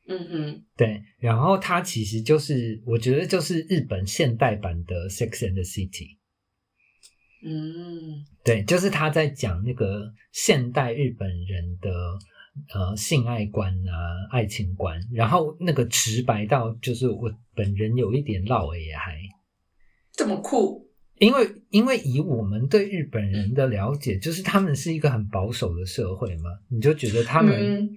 嗯哼，对，然后它其实就是我觉得就是日本现代版的《Sex and the City》。嗯。对，就是他在讲那个现代日本人的呃性爱观啊、爱情观，然后那个直白到就是我本人有一点绕也还，这么酷。因为因为以我们对日本人的了解，就是他们是一个很保守的社会嘛，你就觉得他们、嗯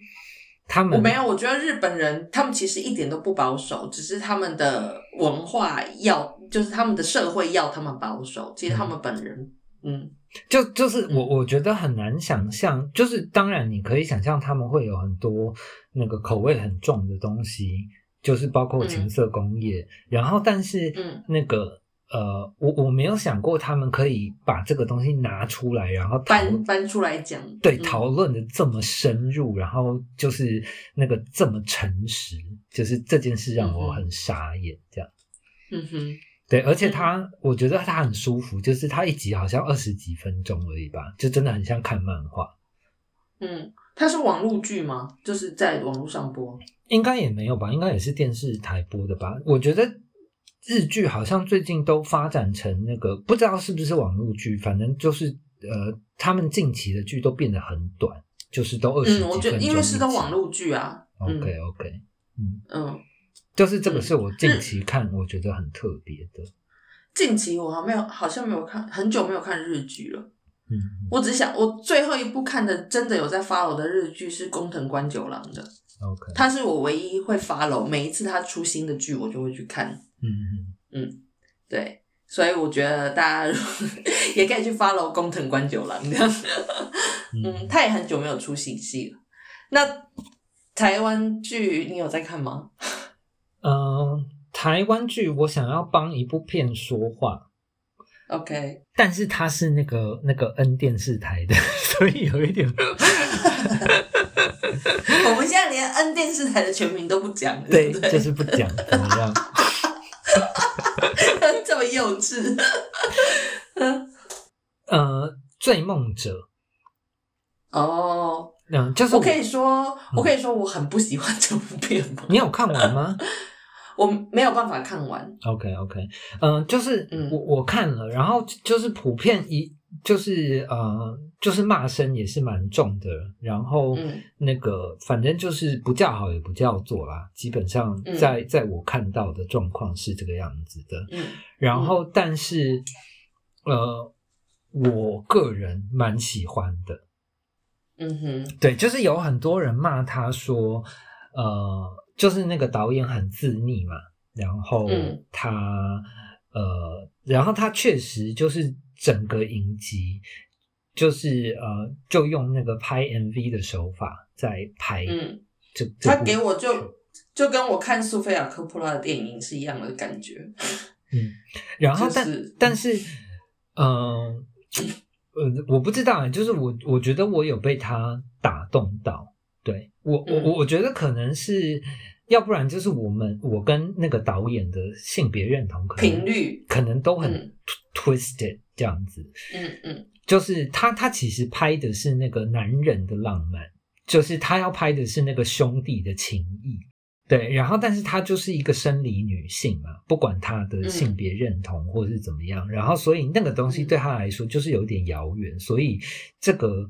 他们我没有，我觉得日本人他们其实一点都不保守，只是他们的文化要，就是他们的社会要他们保守。其实他们本人，嗯。就就是我嗯。我觉得很难想象，就是当然你可以想象他们会有很多那个口味很重的东西，就是包括情色工业，然后但是嗯。那个呃，我我没有想过他们可以把这个东西拿出来，然后讨搬搬出来讲，嗯对讨论的这么深入，然后就是那个这么诚实，就是这件事让我很傻眼，这样。嗯哼，对，而且他我觉得他很舒服，就是他一集好像二十几分钟而已吧，就真的很像看漫画。嗯，它是网络剧吗？就是在网络上播？应该也没有吧，应该也是电视台播的吧。我觉得日剧好像最近都发展成那个，不知道是不是网络剧，反正就是呃，他们近期的剧都变得很短，就是都二十几嗯，我分钟一集。觉得因为是都网络剧啊。OK 嗯 OK，嗯，嗯，就是这个是我近期看我觉得很特别的。近期我还没有，好像没有看，很久没有看日剧了。嗯，我只想，我最后一部看的真的有在 follow 的日剧是工藤官九郎的，OK，他是我唯一会 follow，每一次他出新的剧我就会去看。嗯嗯对，所以我觉得大家也可以去 follow 工藤官九郎这样。嗯嗯，他也很久没有出新戏了。那台湾剧你有在看吗？嗯，台湾剧我想要帮一部片说话，OK，但是它是那个那个 N 电视台的，所以有一点 我们现在连 N 电视台的全名都不讲对？就是不讲怎么样。这么幼稚。呃，醉梦者，哦，嗯，就是我可以说，我可以说我很不喜欢这部片吗？你有看完吗 我没有办法看完。？OK OK，嗯、就是嗯我我看了，然后就是普遍一就是呃就是骂声也是蛮重的，然后嗯。那个反正就是不叫好也不叫座啦，基本上嗯。在在我看到的状况是这个样子的。嗯。然后但是呃，我个人蛮喜欢的，嗯哼，对，就是有很多人骂他说，呃，就是那个导演很自溺嘛，然后嗯。他、呃，然后他确实就是整个影集，就是呃，就用那个拍 MV 的手法在拍嗯，这，他给我就就跟我看苏菲亚科普拉的电影是一样的感觉。嗯，然后但、就是但是，嗯、呃，我不知道欸，就是我我觉得我有被他打动到，对我我嗯我我觉得可能是，要不然就是我们我跟那个导演的性别认同可能频率可能都很嗯 twisted 这样子，嗯嗯就是他他其实拍的是那个男人的浪漫，就是他要拍的是那个兄弟的情谊。对，然后但是她就是一个生理女性嘛，不管她的性别认同或者是怎么样，然后所以那个东西嗯对她来说就是有点遥远，所以这个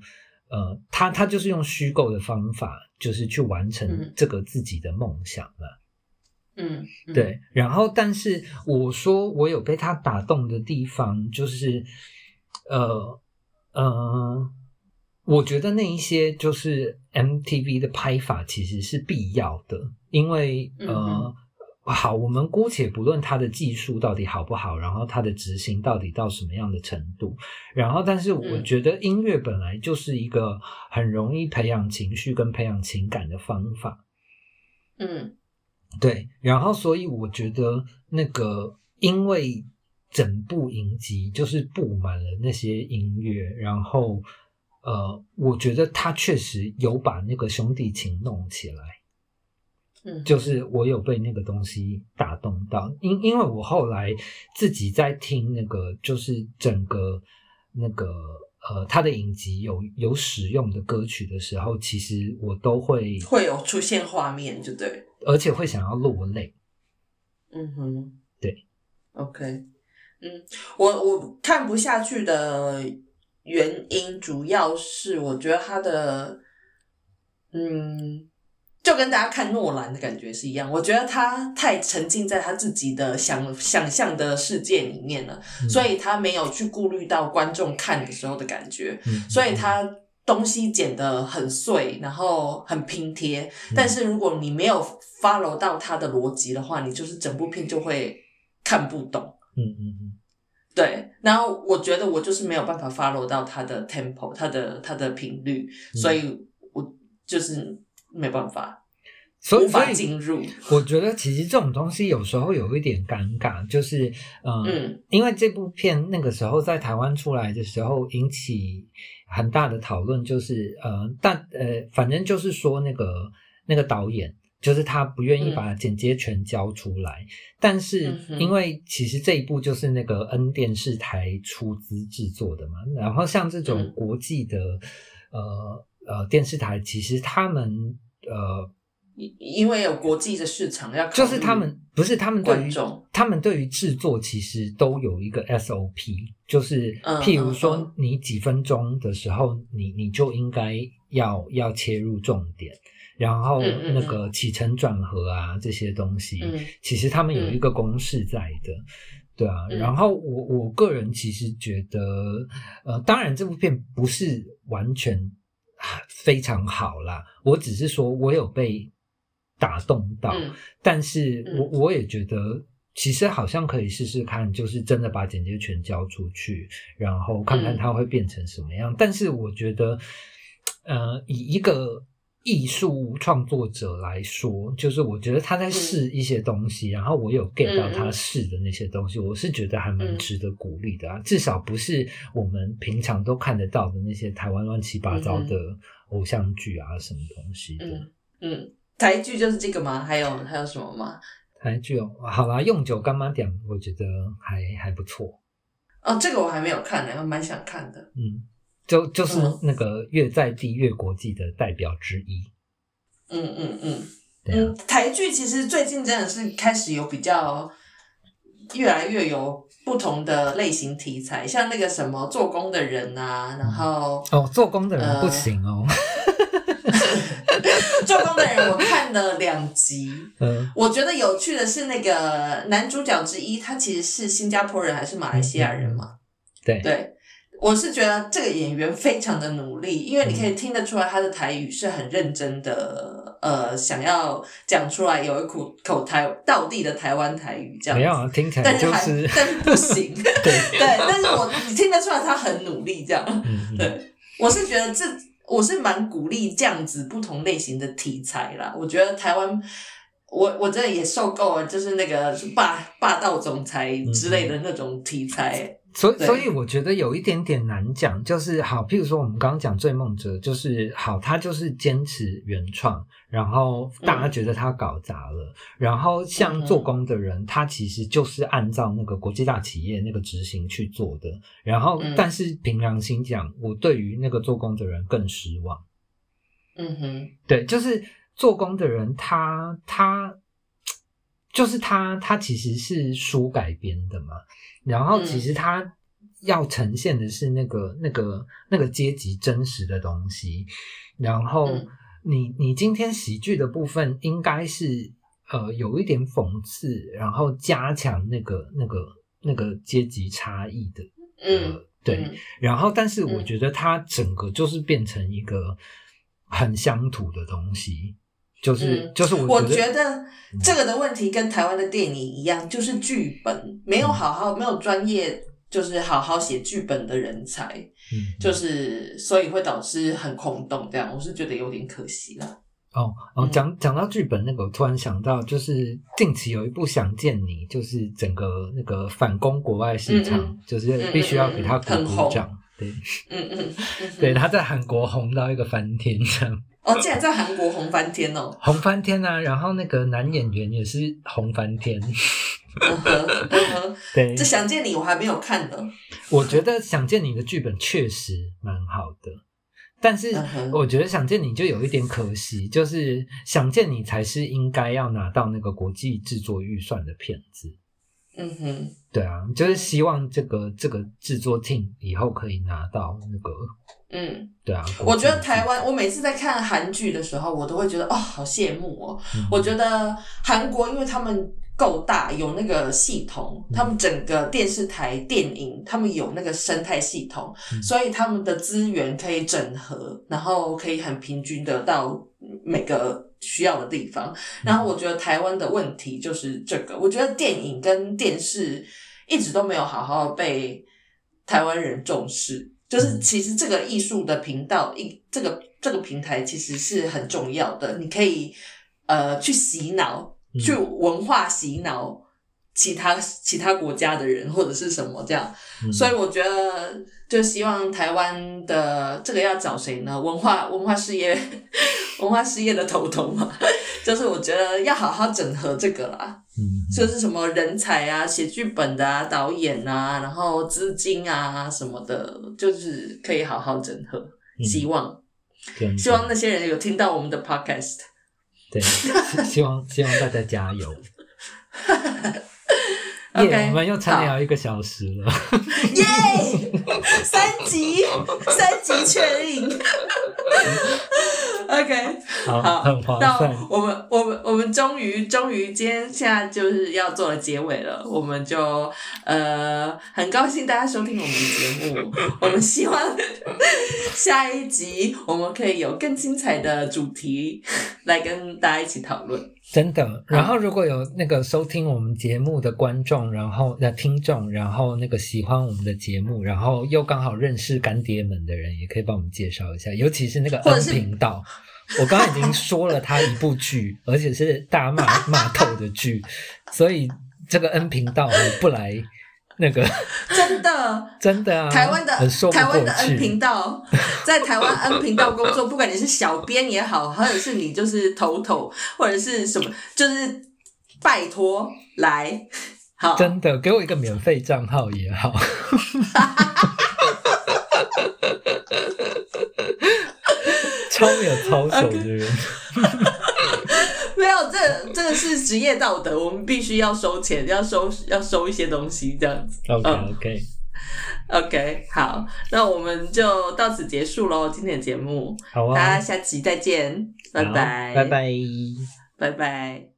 呃，她她就是用虚构的方法，就是去完成嗯这个自己的梦想嘛。嗯，嗯，对，然后但是我说我有被他打动的地方，就是呃呃，我觉得那一些就是 MTV 的拍法其实是必要的，因为嗯呃。好，我们姑且不论他的技术到底好不好，然后他的执行到底到什么样的程度，然后，但是我嗯觉得音乐本来就是一个很容易培养情绪跟培养情感的方法。嗯对，然后所以我觉得那个，因为整部影集就是布满了那些音乐，然后呃，我觉得他确实有把那个兄弟情弄起来，嗯，就是我有被那个东西打动到，因因为我后来自己在听那个，就是整个那个呃他的影集有有使用的歌曲的时候，其实我都会，会有出现画面，就对。而且会想要落泪。嗯哼，对，OK，嗯，我我看不下去的原因，主要是我觉得他的，嗯，就跟大家看诺兰的感觉是一样，我觉得他太沉浸在他自己的想想象的世界里面了，嗯。所以他没有去顾虑到观众看的时候的感觉，嗯。所以他东西剪得很碎，然后很拼贴。嗯但是如果你没有 follow 到它的逻辑的话，你就是整部片就会看不懂。嗯嗯嗯。对，然后我觉得我就是没有办法 follow 到它的 tempo，它的它的频率，嗯所以我就是没办法，所以进入。我觉得其实这种东西有时候有一点尴尬，就是呃嗯因为这部片那个时候在台湾出来的时候引起很大的讨论，就是呃，但呃，反正就是说那个那个导演就是他不愿意把剪接权交出来。但是因为其实这一部就是那个 N 电视台出资制作的嘛，然后像这种嗯。国际的、呃呃电视台，其实他们呃因因为有国际的市场要，就是他们不是他们对于观众。他们对于制作其实都有一个 SOP，就是嗯譬如嗯说你几分钟的时候，你你就应该要要切入重点，然后那个起承转合啊这些东西，嗯。其实他们有一个公式在的。对啊，嗯。然后我我个人其实觉得，呃，当然这部片不是完全啊非常好啦，我只是说我有被打动到，嗯但是我嗯我也觉得，其实好像可以试试看，就是真的把剪接权交出去，然后看看嗯它会变成什么样。但是我觉得，呃，以一个艺术创作者来说，就是我觉得他在试一些东西，然后我有 get 到他试的那些东西，我是觉得还蛮嗯值得鼓励的啊。至少不是我们平常都看得到的那些台湾乱七八糟的偶像剧啊，什么东西的。嗯嗯，台剧就是这个吗？还有还有什么吗？台剧哦，好啦，用酒干妈点，我觉得还还不错。哦，这个我还没有看呢，我蛮想看的。嗯，就就是嗯那个越在地越国际的代表之一。嗯嗯嗯对啊嗯，，台剧其实最近真的是开始有比较越来越有不同的类型题材，像那个什么做工的人啊，然后哦，做工的人呃不行哦。做工的人我看了两集。嗯我觉得有趣的是，那个男主角之一，他其实是新加坡人还是马来西亚人嘛？对对，我是觉得这个演员非常的努力，因为你可嗯以听得出来他的台语是很认真的，呃，想要讲出来有一口口台道地的台湾台语这样子。没有啊，听起来但是还就是但是不行，对，对，但是我你听得出来他很努力这样。嗯嗯对，我是觉得这我是蛮鼓励这样子不同类型的题材啦。我觉得台湾，我我真的也受够了，就是那个霸霸道总裁之类的那种题材。对所以所以我觉得有一点点难讲，就是好，譬如说我们刚刚讲《追梦者》，就是好，他就是坚持原创，然后大家觉得他搞砸了，然后像嗯做工的人，他其实就是按照那个国际大企业那个执行去做的，然后嗯但是凭良心讲，我对于那个做工的人更失望。嗯哼，对，就是做工的人他，他就是它它其实是书改编的嘛，然后其嗯。实它要呈现的是那个、那个、那个阶级真实的东西，然后嗯。你你今天喜剧的部分应该是呃有一点讽刺，然后加强那个那个那个阶级差异的，嗯呃，对，嗯。然后，但是我嗯觉得它整个就是变成一个很乡土的东西，就是、嗯就是我觉觉得这个的问题跟台湾的电影一样，就是剧本没有好好没有专业，就是好好写剧本的人才，嗯就是所以会导致很空洞。这样，我是觉得有点可惜了。哦哦，嗯讲讲到剧本那个，我突然想到，就是近期有一部《想见你》，就是整个那个反攻国外市场，嗯嗯就是必须要给他鼓鼓掌。对嗯嗯，对，他在韩国红到一个翻天，这样哦，竟然在韩国红翻天哦！红翻天啊！然后那个男演员也是红翻天。嗯哼，嗯哼，对这，想见你我还没有看呢。我觉得《想见你》的剧本确实蛮好的，但是我觉得《想见你》就有一点可惜，就是《想见你》才是应该要拿到那个国际制作预算的片子。嗯哼，对啊，就是希望这个这个制作 team 以后可以拿到那个，嗯，对啊。我觉得台湾，我每次在看韩剧的时候，我都会觉得哦，好羡慕哦。嗯我觉得韩国，因为他们够大，有那个系统，嗯他们整个电视台、电影，他们有那个生态系统，嗯所以他们的资源可以整合，然后可以很平均的到每个需要的地方。然后我觉得台湾的问题就是这个，我觉得电影跟电视一直都没有好好被台湾人重视。就是其实这个艺术的频道，一这个这个平台其实是很重要的，你可以呃去洗脑，嗯去文化洗脑其他其他国家的人或者是什么这样。嗯所以我觉得，就希望台湾的这个要找谁呢？文化文化事业 文化事业的头头嘛，就是我觉得要好好整合这个啦，嗯，就是什么人才啊、写剧本的啊、导演啊，然后资金啊什么的，就是可以好好整合。嗯希望希望那些人有听到我们的 podcast。对，希希望希望大家加油。耶我们又畅聊一个小时了。耶！三级，三级确定。OK，好，好很划那算。我们我们我们终于终于今天现在就是要做了结尾了，我们就呃很高兴大家收听我们的节目，我们希望下一集我们可以有更精彩的主题来跟大家一起讨论。真的，然后如果有那个收听我们节目的观众，然后那听众，然后那个喜欢我们的节目，然后又刚好认识干爹们的人，也可以帮我们介绍一下，尤其是那个或者 N 频道。我刚刚已经说了他一部剧，而且是大骂骂透的剧，所以这个 N 频道我不来那个。真的，真的啊，台湾的台湾的 N 频道，在台湾 N 频道工作，不管你是小编也好，或者是你就是头头，或者是什么，就是拜托来，好，真的给我一个免费账号也好。超没有操守的人。没有，这这个是职业道德，我们必须要收钱，要收要收一些东西，这样子。OK 嗯。OK，OK，好，那我们就到此结束喽，今天的节目，好啊，大家下期再见，拜拜，拜拜。拜拜。